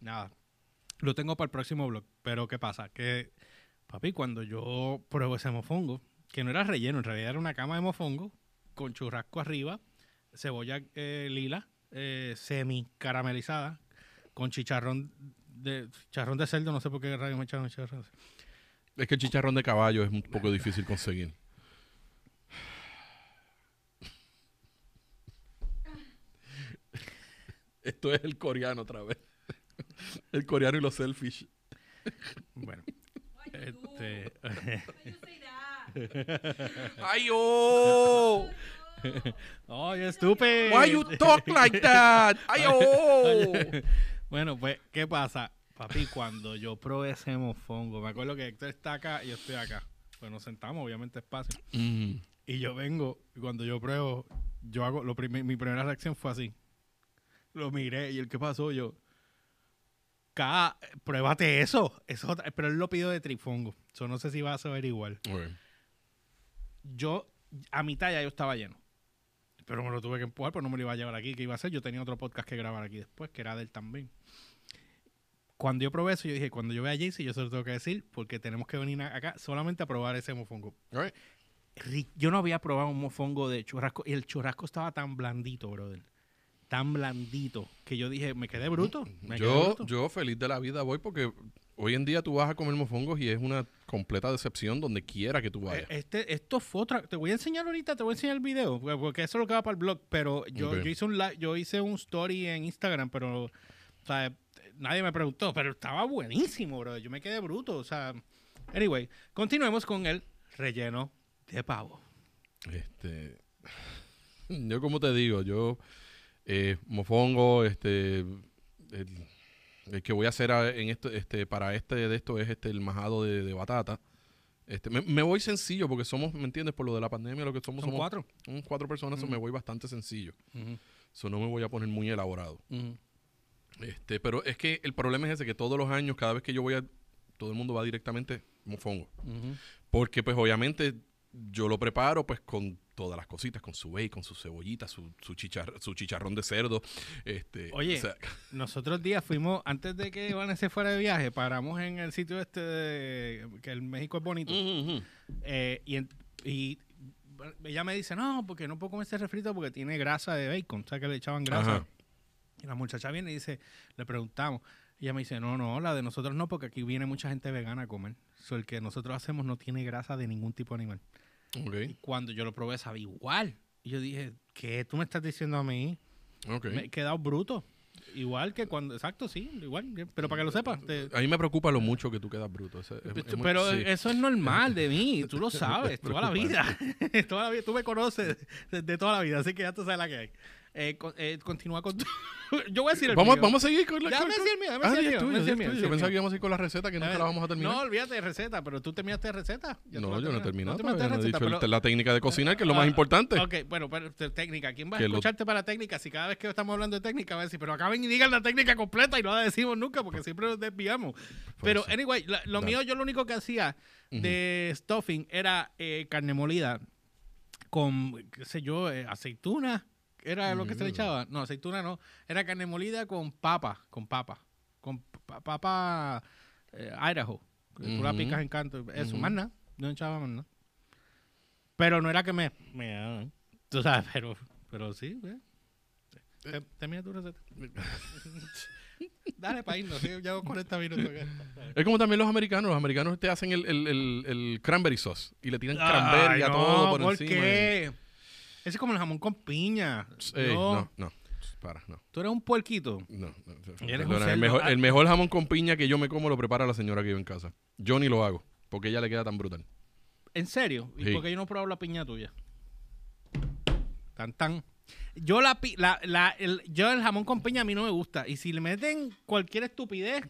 Nada. Lo tengo para el próximo blog. Pero, ¿qué pasa? Que, papi, cuando yo pruebo ese mofongo, que no era relleno, en realidad era una cama de mofongo, con churrasco arriba, cebolla eh, lila, eh, semi caramelizada, con chicharrón de chicharrón de cerdo, no sé por qué rayos me echaron chicharrón. Es que el chicharrón de caballo es un poco difícil conseguir. Esto es el coreano otra vez. El coreano y los selfish. Bueno? Este? ¡Ay, oh! ¡Ay, estúpido! Why you talk like that? ¡Ay, oh! Bueno, pues, ¿qué pasa? Papi, cuando yo probé ese mofongo, me acuerdo que Héctor está acá y yo estoy acá. Pues nos sentamos, obviamente es fácil. Mm. Y yo vengo, y cuando yo pruebo, yo hago, lo mi primera reacción fue así. Lo miré y el que pasó, yo, Ca, pruébate eso. eso pero él lo pidió de trifongo. Yo no sé si va a saber igual. Yo, a mitad ya yo estaba lleno. Pero me lo tuve que empujar, pero no me lo iba a llevar aquí. ¿Qué iba a hacer? Yo tenía otro podcast que grabar aquí después, que era de él también. Cuando yo probé eso, yo dije, cuando yo vea a Jaycee, yo se lo tengo que decir, porque tenemos que venir acá solamente a probar ese mofongo. Right. Yo no había probado un mofongo de churrasco, y el churrasco estaba tan blandito, brother. Tan blandito, que yo dije, me quedé bruto. Me quedé Yo, bruto. yo feliz de la vida voy porque hoy en día tú vas a comer mofongos y es una completa decepción donde quiera que tú vayas. Este, esto fue otra. Te voy a enseñar ahorita, te voy a enseñar el video, porque- eso es lo que va para el blog. Pero yo, yo hice un li- yo hice un story en Instagram, pero o sea, nadie me preguntó, pero estaba buenísimo, bro. Yo me quedé bruto. O sea, anyway, continuemos con el relleno de pavo. Este, yo como te digo, yo eh, mofongo, este, el, el que voy a hacer a- en esto, este, para este de esto es este el majado de, de batata. Este, me, me voy sencillo porque somos, ¿me entiendes? Por lo de la pandemia, lo que somos, Son somos cuatro. somos cuatro personas, so Ujú. me voy bastante sencillo. Eso no me voy a poner muy elaborado. Este, pero es que el problema es ese, que todos los años, cada vez que yo voy a, todo el mundo va directamente mofongo. Porque pues obviamente yo lo preparo pues con todas las cositas, con su bacon, su cebollita, su, su, chichar- su chicharrón de cerdo. Este, Oye. o sea, Nosotros días fuimos, antes de que Vanessa fuera de viaje, paramos en el sitio este de, que el México es bonito. Eh, y, en- y ella me dice, no, porque no puedo comer ese refrito porque tiene grasa de bacon. O sea, que le echaban grasa. Ajá. Y la muchacha viene y dice, le preguntamos. Y ella me dice, no, no, la de nosotros no, porque aquí viene mucha gente vegana a comer. So, el que nosotros hacemos no tiene grasa de ningún tipo de animal. Y cuando yo lo probé, sabía igual. Y yo dije, ¿qué tú me estás diciendo a mí? Me he quedado bruto. Igual que cuando, exacto, sí, igual. Pero para que lo sepas. te- A mí me preocupa lo mucho que tú quedas bruto. ese- es- es muy- pero sí. eso es normal de mí, tú lo sabes, toda la vida. toda la vida. Tú me conoces de, de toda la vida, así que ya tú sabes la que hay. Eh, con- eh, continúa con tu... Yo voy a decir el Vamos, mío. vamos a seguir con la. Déjame decir el mío, déjame Ah, decir el mío, Yo pensaba mío. que íbamos a ir con la receta que nunca la vamos a terminar. No, olvídate de receta, pero tú terminaste de receta. Ya No, yo no he terminado. terminaste no he dicho pero- la técnica de cocinar, que es lo más Ah, importante. Ok, bueno, pero técnica. ¿Quién va a Que lo- escucharte para la técnica? Si cada vez que estamos hablando de técnica va a decir, pero acaben y digan la técnica completa y no la decimos nunca porque siempre nos desviamos. Pero, anyway, la- lo mío, yo lo único que hacía de stuffing era eh, carne molida con, qué sé yo, eh, aceituna. ¿Era lo que se le Mm. echaba? No, aceituna no. Era carne molida con papa, con papa. Con pa- papa eh, Idaho. que Tú la picas en canto. Eso, Ujú. más nada. No echaba más nada. Pero no era que me... me tú sabes, pero, pero sí. ¿ves? Te- Termina tu receta. Dale para irnos. sí, Llevo 40 minutos. Es como también los americanos. Los americanos te hacen el, el, el, el cranberry sauce y le tiran Ay, cranberry a no, todo por, ¿por encima. qué? Ese es como el jamón con piña. Ey, no, no, no. Para, no. Tú eres un puerquito. No, no, Eres un el, mejor, Ah. el mejor jamón con piña que yo me como lo prepara la señora que vive en casa. Yo ni lo hago, porque ella le queda tan brutal. ¿En serio? ¿Y Sí. por qué yo no he probado la piña tuya? Tan tan. Yo la, pi- la, la el, yo el jamón con piña a mí no me gusta. Y si le meten cualquier estupidez,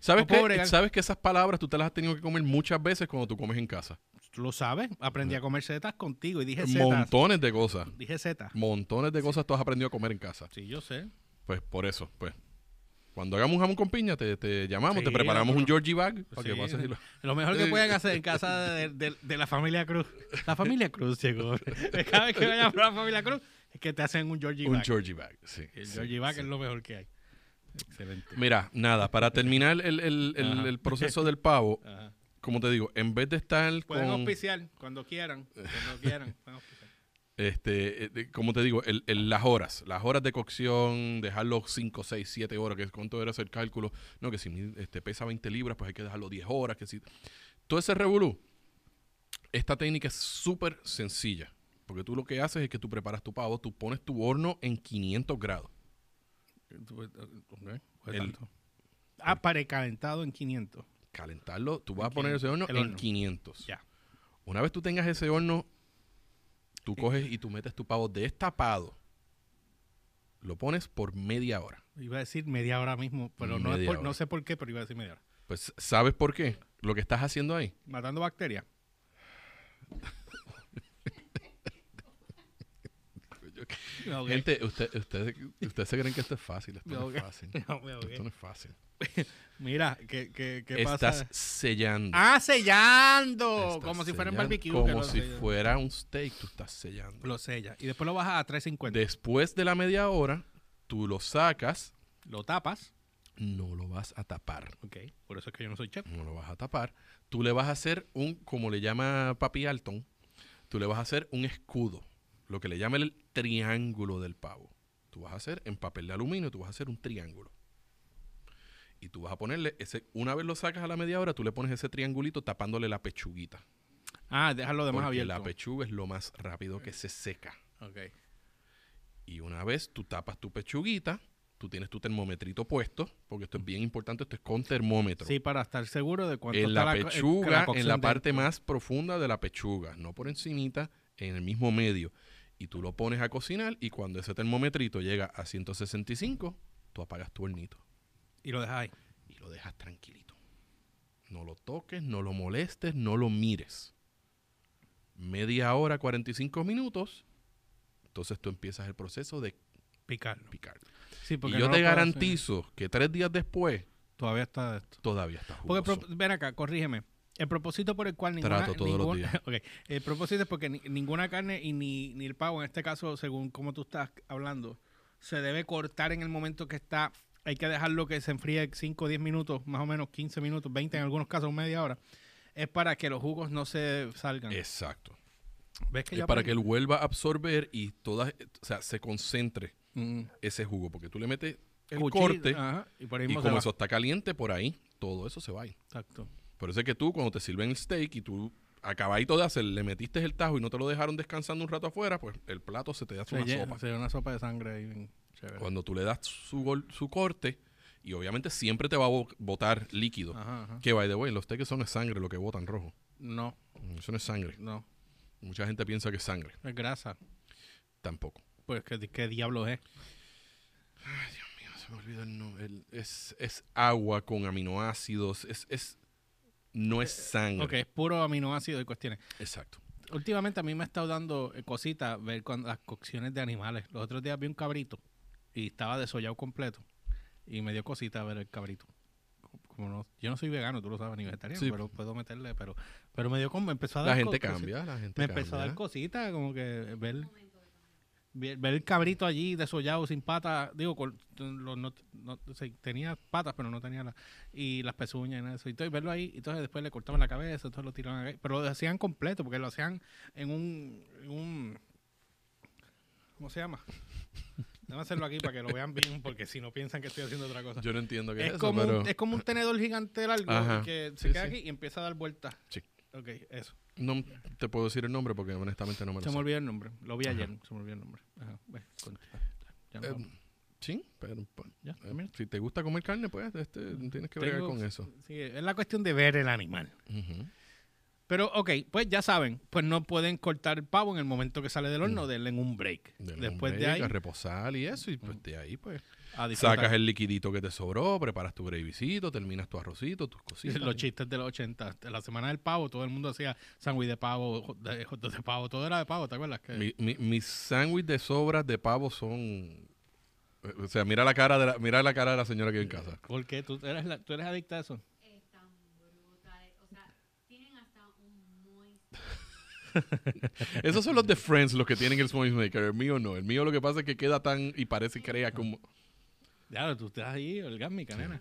¿Sabes No puedo qué? bregar. ¿Sabes que esas palabras tú te las has tenido que comer muchas veces cuando tú comes en casa? Tú lo sabes. Aprendí a comer setas contigo y dije setas. Montones de cosas. Dije setas. Montones de cosas tú has aprendido a comer en casa. Sí, yo sé. Pues por eso, pues. Cuando hagamos un jamón con piña, te, te llamamos, Sí, te preparamos un. Georgie bag para Sí. que pases y lo- Lo mejor que pueden hacer en casa de, de- de la familia Cruz. La familia Cruz llegó. Cada vez que vayan por la familia Cruz es que te hacen un Georgie Un Bag. Georgie bag, sí. El sí, Georgie Bag es lo mejor que hay. Excelente. Mira, nada, para terminar el, el- el- proceso del pavo, Ajá. Como te digo, en vez de estar Pueden con... auspiciar cuando quieran. Cuando quieran. pueden auspiciar. Este, eh, como te digo, el, el- las horas, las horas de cocción, dejarlo 5, 6, 7 horas, que es cuánto era hacer cálculo. No, que si este, pesa 20 libras, pues hay que dejarlo 10 horas, que si... Todo ese revolú, esta técnica es súper sencilla, porque tú lo que haces es que tú preparas tu pavo, tú pones tu horno en 500 grados. Pues El- tanto. Ah, precalentado en 500. Calentarlo, tú vas a poner ese horno el en horno. 500. Ya. Una vez tú tengas ese horno, tú coges y tú metes tu pavo destapado, lo pones por media hora. Iba a decir media hora mismo, pero no, es por- no sé por qué, pero iba a decir media hora. Pues, ¿sabes por qué? Lo que estás haciendo ahí. Matando bacterias. Gente, usted, usted, ustedes se creen que esto es fácil. Esto no es fácil. Ahogué. Esto no es fácil. Mira, ¿qué, qué, qué Estás pasa? sellando. ¡Ah, sellando! Estás como si fuera sellando. barbecue. Como si fuera un steak, tú estás sellando. Lo sella. Y después lo bajas a 350. Después de la media hora, tú lo sacas, Lo tapas. no lo vas a tapar. Ok. Por eso es que yo no soy chef. No lo vas a tapar. Tú le vas a hacer un, como le llama Papi Alton, tú le vas a hacer un escudo. Lo que le llama el triángulo del pavo. Tú vas a hacer en papel de aluminio, tú vas a hacer un triángulo. Y tú vas a ponerle ese, una vez lo sacas a la media hora, tú le pones ese triangulito tapándole la pechuguita. Ah, déjalo de más abierto. la pechuga es lo más rápido que se seca. ok. Y una vez tú tapas tu pechuguita, tú tienes tu termometrito puesto, porque esto es bien importante, esto es con termómetro. Sí, para estar seguro de cuánto en está la eh, pechuga, en la parte dentro. más profunda de la pechuga, no por encimita, en el mismo medio. Y tú lo pones a cocinar y cuando ese termometrito llega a 165, tú apagas tu hornito Y lo dejas ahí. y lo dejas tranquilito. No lo toques, no lo molestes, no lo mires. Media hora, 45 minutos, entonces tú empiezas el proceso de Picarlo. picar. Sí, Y porque yo no te hacer. garantizo que tres días después Todavía está esto. todavía está Porque, jugoso. pro- ven acá, corrígeme. El propósito por el cual ninguna... Trato todos los ningún- días. ok, El propósito es porque ni- ninguna carne y ni, ni el pavo, en este caso, según como tú estás hablando, se debe cortar en el momento que está... Hay que dejarlo que se enfríe 5 o 10 minutos, más o menos 15 minutos, 20 en algunos casos, media hora. Es para que los jugos no se salgan. Exacto. ¿Ves que Es para que él vuelva a absorber y todas, o sea, se concentre Mm, ese jugo, porque tú le metes el cuchillo, corte ajá, y por ahí y como va. eso está caliente por ahí, todo eso se va ahí. Exacto. Por eso es que tú cuando te sirven el steak y tú acabadito de hacer, le metiste el tajo y no te lo dejaron descansando un rato afuera, pues el plato se te da Se una sopa. se da una sopa de sangre ahí chévere. Cuando tú le das su, gol- su corte y obviamente siempre te va a bo- botar líquido. Ajá, ajá. Que by the way, los steaks son es sangre lo que botan rojo. No, Eso no es sangre. no. Mucha gente piensa que es sangre. Es grasa. Tampoco. Pues, ¿qué, qué diablos es? Mío, se me olvidó el nombre. El- es, es agua con aminoácidos. Es, es, no es sangre. Ok, es puro aminoácido y cuestiones. Exacto. Últimamente a mí me ha estado dando eh, cositas ver cuando, las cocciones de animales. Los otros días vi un cabrito y estaba desollado completo. Y me dio cosita ver el cabrito. Como no, yo no soy vegano, tú lo sabes, ni vegetariano, Sí. pero puedo meterle, pero pero me dio como, me empezó a La dar gente co- cambia, la gente Me empezó a dar cositas, como que ver, ver, ver el cabrito allí desollado, sin patas, digo, con- lo- no- no- o sea, tenía patas, pero no tenía las, y las pezuñas y eso. Y entonces verlo ahí, y entonces después le cortaban la cabeza, entonces lo tiraban ahí, pero lo hacían completo, porque lo hacían en un, en un ¿cómo se llama? Déjame hacerlo aquí para que lo vean bien, porque si no piensan que estoy haciendo otra cosa. Yo no entiendo qué es, Es eso, como, pero un, es como un tenedor gigante largo Ajá, que se sí, queda sí. aquí y empieza a dar vueltas. Sí. Ok, eso. no te puedo decir el nombre porque honestamente no me lo Se me olvidó el nombre. Lo vi Ajá. ayer. Se me olvidó el nombre. Ajá. Continúa. Ya no- Eh, sí, pero pues, ya, eh, si te gusta comer carne, pues este, tienes que bregar con eso. Sí, es la cuestión de ver el animal. Pero, ok, pues ya saben, pues no pueden cortar el pavo en el momento que sale del horno, denle en un break. Denle un Después de break, ahí, a reposar y eso, y pues de ahí pues. Sacas el liquidito que te sobró, preparas tu gravycito, terminas tu arrocito, tus cositas. los chistes de los 80. De La semana del pavo, todo el mundo hacía sándwich de pavo, de, de pavo, todo era de pavo, ¿te acuerdas? Que, Mi- mi- mis sándwiches de sobras de pavo son o sea, mira la cara de la, mira la cara de la señora que hay en casa. ¿Por qué? ¿Tú eres, la- tú eres adicta a eso? Están brutales. O sea, tienen hasta un moist. Esos son los de Friends los que tienen el Smoothie Maker. El mío no. El mío lo que pasa es que queda tan y parece que crea como. Ya, tú estás ahí, orgásmica, nena.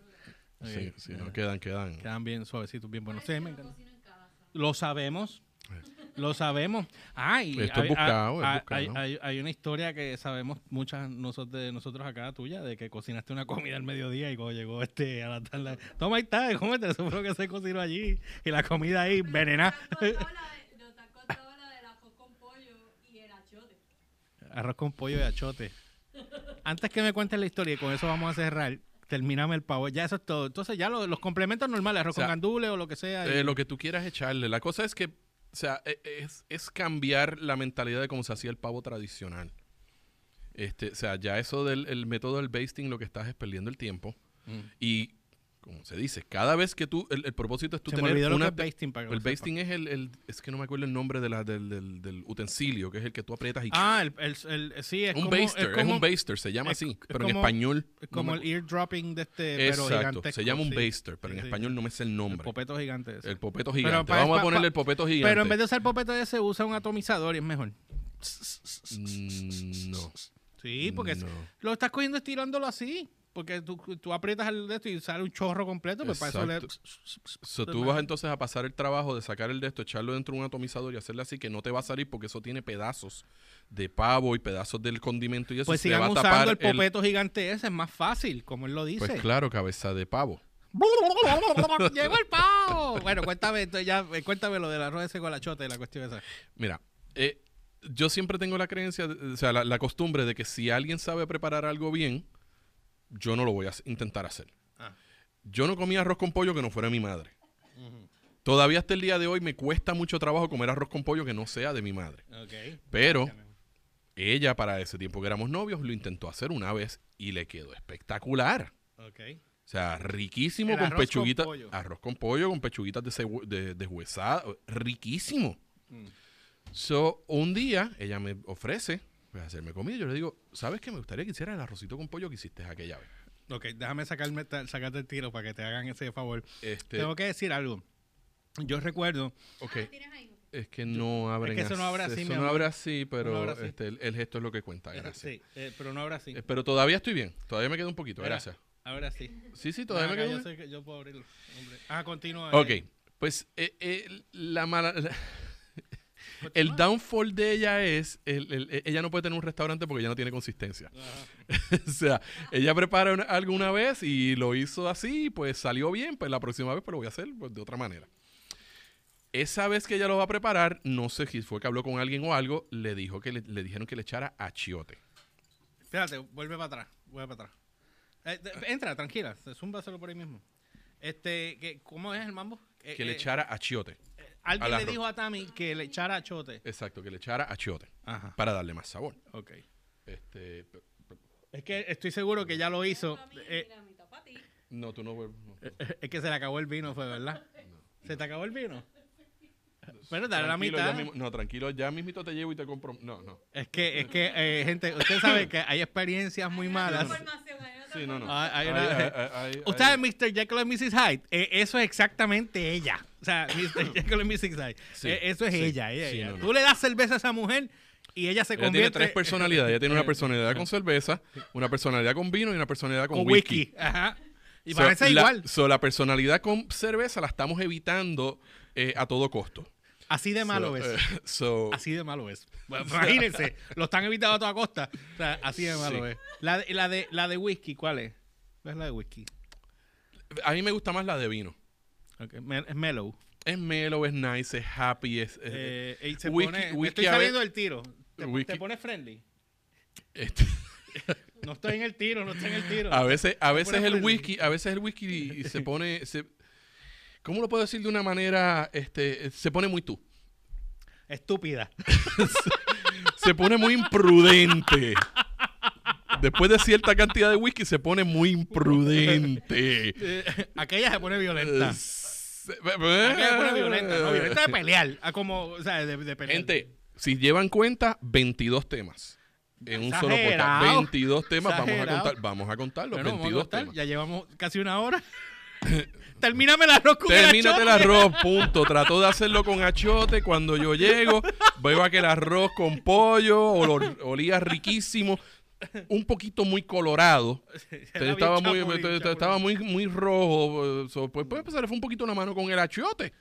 Sí, sí, eh, no quedan, quedan. Quedan bien suavecitos, bien buenos. Sí, me encanta. cocino en casa. Lo sabemos. Lo sabemos. Ah, y Esto es hay- buscado, es hay, buscado. hay- hay- hay una historia que sabemos muchas nosotros, de nosotros acá tuya, de que cocinaste una comida al mediodía y cuando llegó este a la tarde, toma ahí está, cómete, lo que se cocinó allí. Y la comida ahí envenenada. Arroz con pollo y achote. Antes que me cuentes la historia, y con eso vamos a cerrar, terminame el pavo. Ya eso es todo. Entonces ya lo- los complementos normales, arroz O sea, con gandules o lo que sea. y- Eh, lo que tú quieras echarle. La cosa es que, o sea, e- es, es cambiar la mentalidad de cómo se hacía el pavo tradicional. Este, o sea, ya eso del el método del basting lo que estás es perdiendo el tiempo. Mm. Y, como se dice, cada vez que tú, el, el propósito es tú Se me tener olvidó lo una... que es basting para que el basting es el, el- es que no me acuerdo el nombre de la, del, del, del utensilio, que es el que tú aprietas y... Ah, el, el, el- sí, es un como, baster, es, como- un baster, se llama así, pero en español... Es no como me el eardropping de este, pero Exacto, gigantesco. se llama un sí. baster, pero en sí. español no me sé el El nombre. popeto gigante ese. El popeto Pero gigante. Vamos pa- a ponerle pa- el popeto gigante. Pero en vez de usar popeto ese, usa un atomizador y es mejor. Mm, no. Sí, porque No. lo estás cogiendo estirándolo así. Porque tú, tú aprietas el de esto y sale un chorro completo, pues para eso le... So, tú vas entonces a pasar el trabajo de sacar el de esto, echarlo dentro de un atomizador y hacerle así que no te va a salir porque eso tiene pedazos de pavo y pedazos del condimento y eso Pues te va sigan a tapar usando el popeto gigante ese, es más fácil, como él lo dice. Pues claro, cabeza de pavo. ¡Llegó el pavo! Bueno, cuéntame, entonces ya, eh, cuéntame lo del arroz ese con la chota y la cuestión esa. Mira, eh, yo siempre tengo la creencia, o sea, la, la costumbre de que si alguien sabe preparar algo bien, yo no lo voy a intentar hacer. Ah. Yo no comía arroz con pollo que no fuera mi madre. Todavía hasta el día de hoy me cuesta mucho trabajo comer arroz con pollo que no sea de mi madre. Ok. Pero ella, para ese tiempo que éramos novios, lo intentó hacer una vez y le quedó espectacular. Ok. O sea, riquísimo El con pechuguitas. arroz con pollo, con pechuguitas de, de, deshuesada. Riquísimo. Mm. So, un día ella me ofrece pues, hacerme comida. Yo le digo, ¿sabes qué? Me gustaría que hicieras el arrocito con pollo que hiciste aquella vez. Ok, déjame sacarme, sacarte el tiro para que te hagan ese favor. Este, Tengo que decir algo. Yo recuerdo, ok, ¿tienes ahí? es que no abren que eso no abre así, Eso no abre así, No pero abre así. este, el, el gesto es lo que cuenta. Gracias. sí, eh, pero no ahora sí. Eh, Pero todavía estoy bien. Todavía me queda un poquito. Mira, Gracias. Ahora sí. Sí, sí, todavía Acá me queda yo un sé que yo puedo abrirlo. hombre. Ah, continúa. Ok, eh. pues eh, eh, la mala... El downfall de ella es, el- el- e- ella no puede tener un restaurante porque ella no tiene consistencia. O sea, ella prepara una- algo una vez y lo hizo así, pues salió bien, pues la próxima vez pues lo voy a hacer pues, de otra manera. Esa vez que ella lo va a preparar, no sé si fue que habló con alguien o algo, le dijo que le, le dijeron que le echara achiote. Espérate, vuelve para atrás. Vuelve para atrás. Eh, de- entra, tranquila. Zúmbaselo por ahí mismo. Este, que, ¿cómo es el mambo? Eh, Que le eh, echara achiote. Alguien al le arroz. dijo a Tami que le echara achote. Exacto, que le echara achiote Ajá. para darle más sabor. Ok. Este, Es que estoy seguro que ya lo hizo. Eh, la mitad para ti. no, tú no vuelves. no. es que se le acabó el vino, fue verdad. ¿Se te acabó el vino? Pero dale la mitad. mismo- no, tranquilo, ya mismito te llevo y te compro. No, no. Es que, es que, eh, gente, usted sabe que hay experiencias muy malas. información, hay Sí, no, no. Ah, hay una- Usted Mr. Jekyll y Mrs. Hyde. Eh, eso es exactamente ella. O sea, Mr. Jekyll y Mrs. Hyde. Sí, Eh, eso es sí, ella. ella, sí, ella. no, no. Tú le das cerveza a esa mujer y ella se Ella tiene convierte tres personalidades. Ella tiene una eh, personalidad con cerveza, una personalidad con vino y una personalidad con, con whisky. Ajá. Y So, parece la, igual. so, la personalidad con cerveza la estamos evitando eh, a todo costo. Así de malo So, es. eh, so, Así de malo es. Imagínense, lo están evitando a toda costa. O sea, así de malo Sí. es. La de, la, de, la de whisky, ¿cuál es? ¿Cuál es la de whisky? a mí me gusta más la de vino. Es mellow. Es mellow, es nice, es happy, es... es- Eh, y se whisky- pone, me whisky estoy saliendo del tiro. ¿Te, Whisky- te pones friendly? este, No estoy en el tiro, no estoy en el tiro. a veces, a veces el friendly. whisky, a veces el whisky y se pone... Se, ¿Cómo lo puedo decir de una manera? Este, se pone muy tú. Estúpida. Se pone muy imprudente. Después de cierta cantidad de whisky se pone muy imprudente. Eh, aquella se pone violenta. Eh, se- Aquella se pone violenta. No, violenta de pelear. Ah, como, o sea, de, de pelear. Gente, si llevan cuenta, 22 temas. En un solo podcast. Exagerado. 22 temas, vamos a contar. Vamos a contar los Bueno, vamos a 22 contar, temas. Ya llevamos casi una hora. Termíname el arroz con el Termínate el achote. arroz, punto. Trató de hacerlo con achote. Cuando yo llego, veo aquel arroz con pollo, olor- olía riquísimo, un poquito muy colorado. Estaba muy, chapulín, chapulín. estaba muy, muy rojo. eh, so, pues, pues se le fue un poquito la mano con el achote.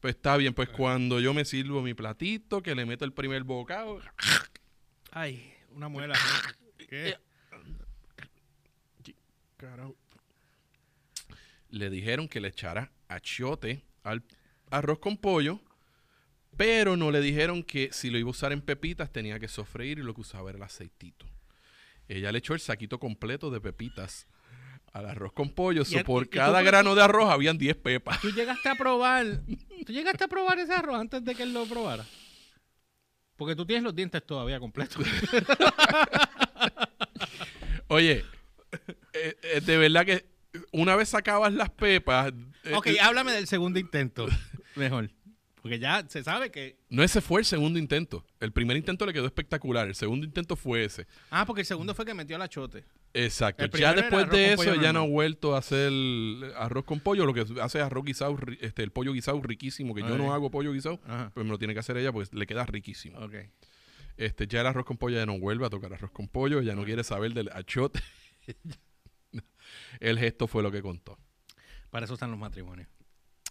Pues está bien, pues cuando yo me sirvo mi platito, que le meto el primer bocado, Ay, una muela. ¿Qué? Carajo. Le dijeron que le echara achiote al arroz con pollo, pero no le dijeron que si lo iba a usar en pepitas tenía que sofreír y lo que usaba era el aceitito. Ella le echó el saquito completo de pepitas al arroz con pollo. so por tú cada grano de arroz habían 10 pepas. Tú llegaste a probar. Tú llegaste a probar ese arroz antes de que él lo probara. Porque tú tienes los dientes todavía completos. Oye, eh, eh, de verdad que una vez sacabas las pepas... eh, ok, eh, háblame del segundo intento. Mejor. Porque ya se sabe que. no ese fue el segundo intento. El primer intento le quedó espectacular. El segundo intento fue ese. Ah, porque el segundo fue que metió la chote. Exacto. Ya después de eso ya no ha vuelto a hacer arroz con pollo. Lo que hace es arroz guisado, este, el pollo guisado riquísimo, que yo no hago pollo guisado, Ajá. pues me lo tiene que hacer ella, pues le queda riquísimo. Ok. Este, ya el arroz con pollo ya no vuelve a tocar arroz con pollo, ya no quiere saber del achote. el gesto fue lo que contó. Para eso están los matrimonios.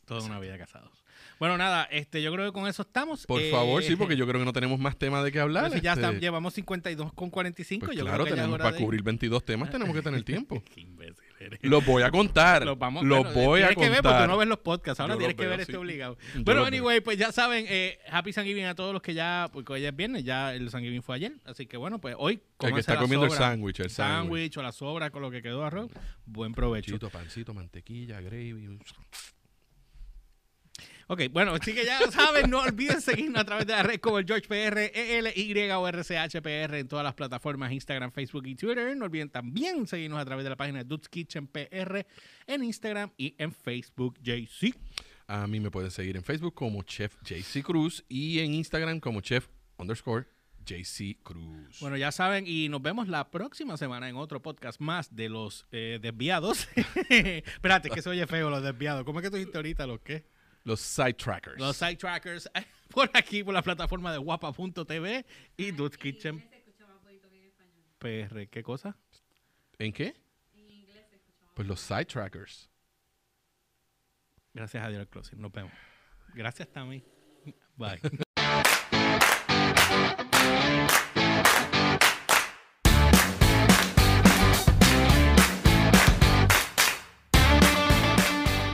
Toda una vida casados. Bueno, nada, este, yo creo que con eso estamos. Por Eh, favor, sí, porque yo creo que no tenemos más tema de qué hablar. si ya este, está- llevamos 52 con 45. pues yo claro, creo que ya es tenemos hora para de- cubrir 22 temas, tenemos que tener tiempo. Qué imbécil eres. Los voy a contar. Los vamos, los bueno, voy a tienes que ver porque contar. no ves los podcasts. Ahora Yo tienes que veo, ver este obligado. Yo Bueno, veo. anyway, pues ya saben, eh, Happy Thanksgiving a todos los que ya, porque hoy es viernes, ya el Thanksgiving fue ayer. Así que bueno, pues hoy El que está la comiendo el sándwich, el sándwich. o la sobra con lo que quedó arroz. Buen provecho. Pancito, mantequilla, gravy. Ok, bueno, así que ya lo saben, no olviden seguirnos a través de la red como el George PR, ELY o RCHPR en todas las plataformas Instagram, Facebook y Twitter. No olviden también seguirnos a través de la página de Dudes Kitchen PR en Instagram y en Facebook JC. A mí me pueden seguir en Facebook como Chef JC Cruz y en Instagram como Chef underscore JC Cruz. Bueno, ya saben, y nos vemos la próxima semana en otro podcast más de los eh, desviados. Espérate, que se oye feo los desviados. ¿Cómo es que tú dijiste ahorita los qué? Los side trackers. Los side trackers. Por aquí, por la plataforma de guapa.tv y Dude's Kitchen. PR, ¿qué cosa? ¿En qué? En inglés Pues los side trackers. Gracias a Dios Closing. Nos vemos. Gracias, Tammy. Bye.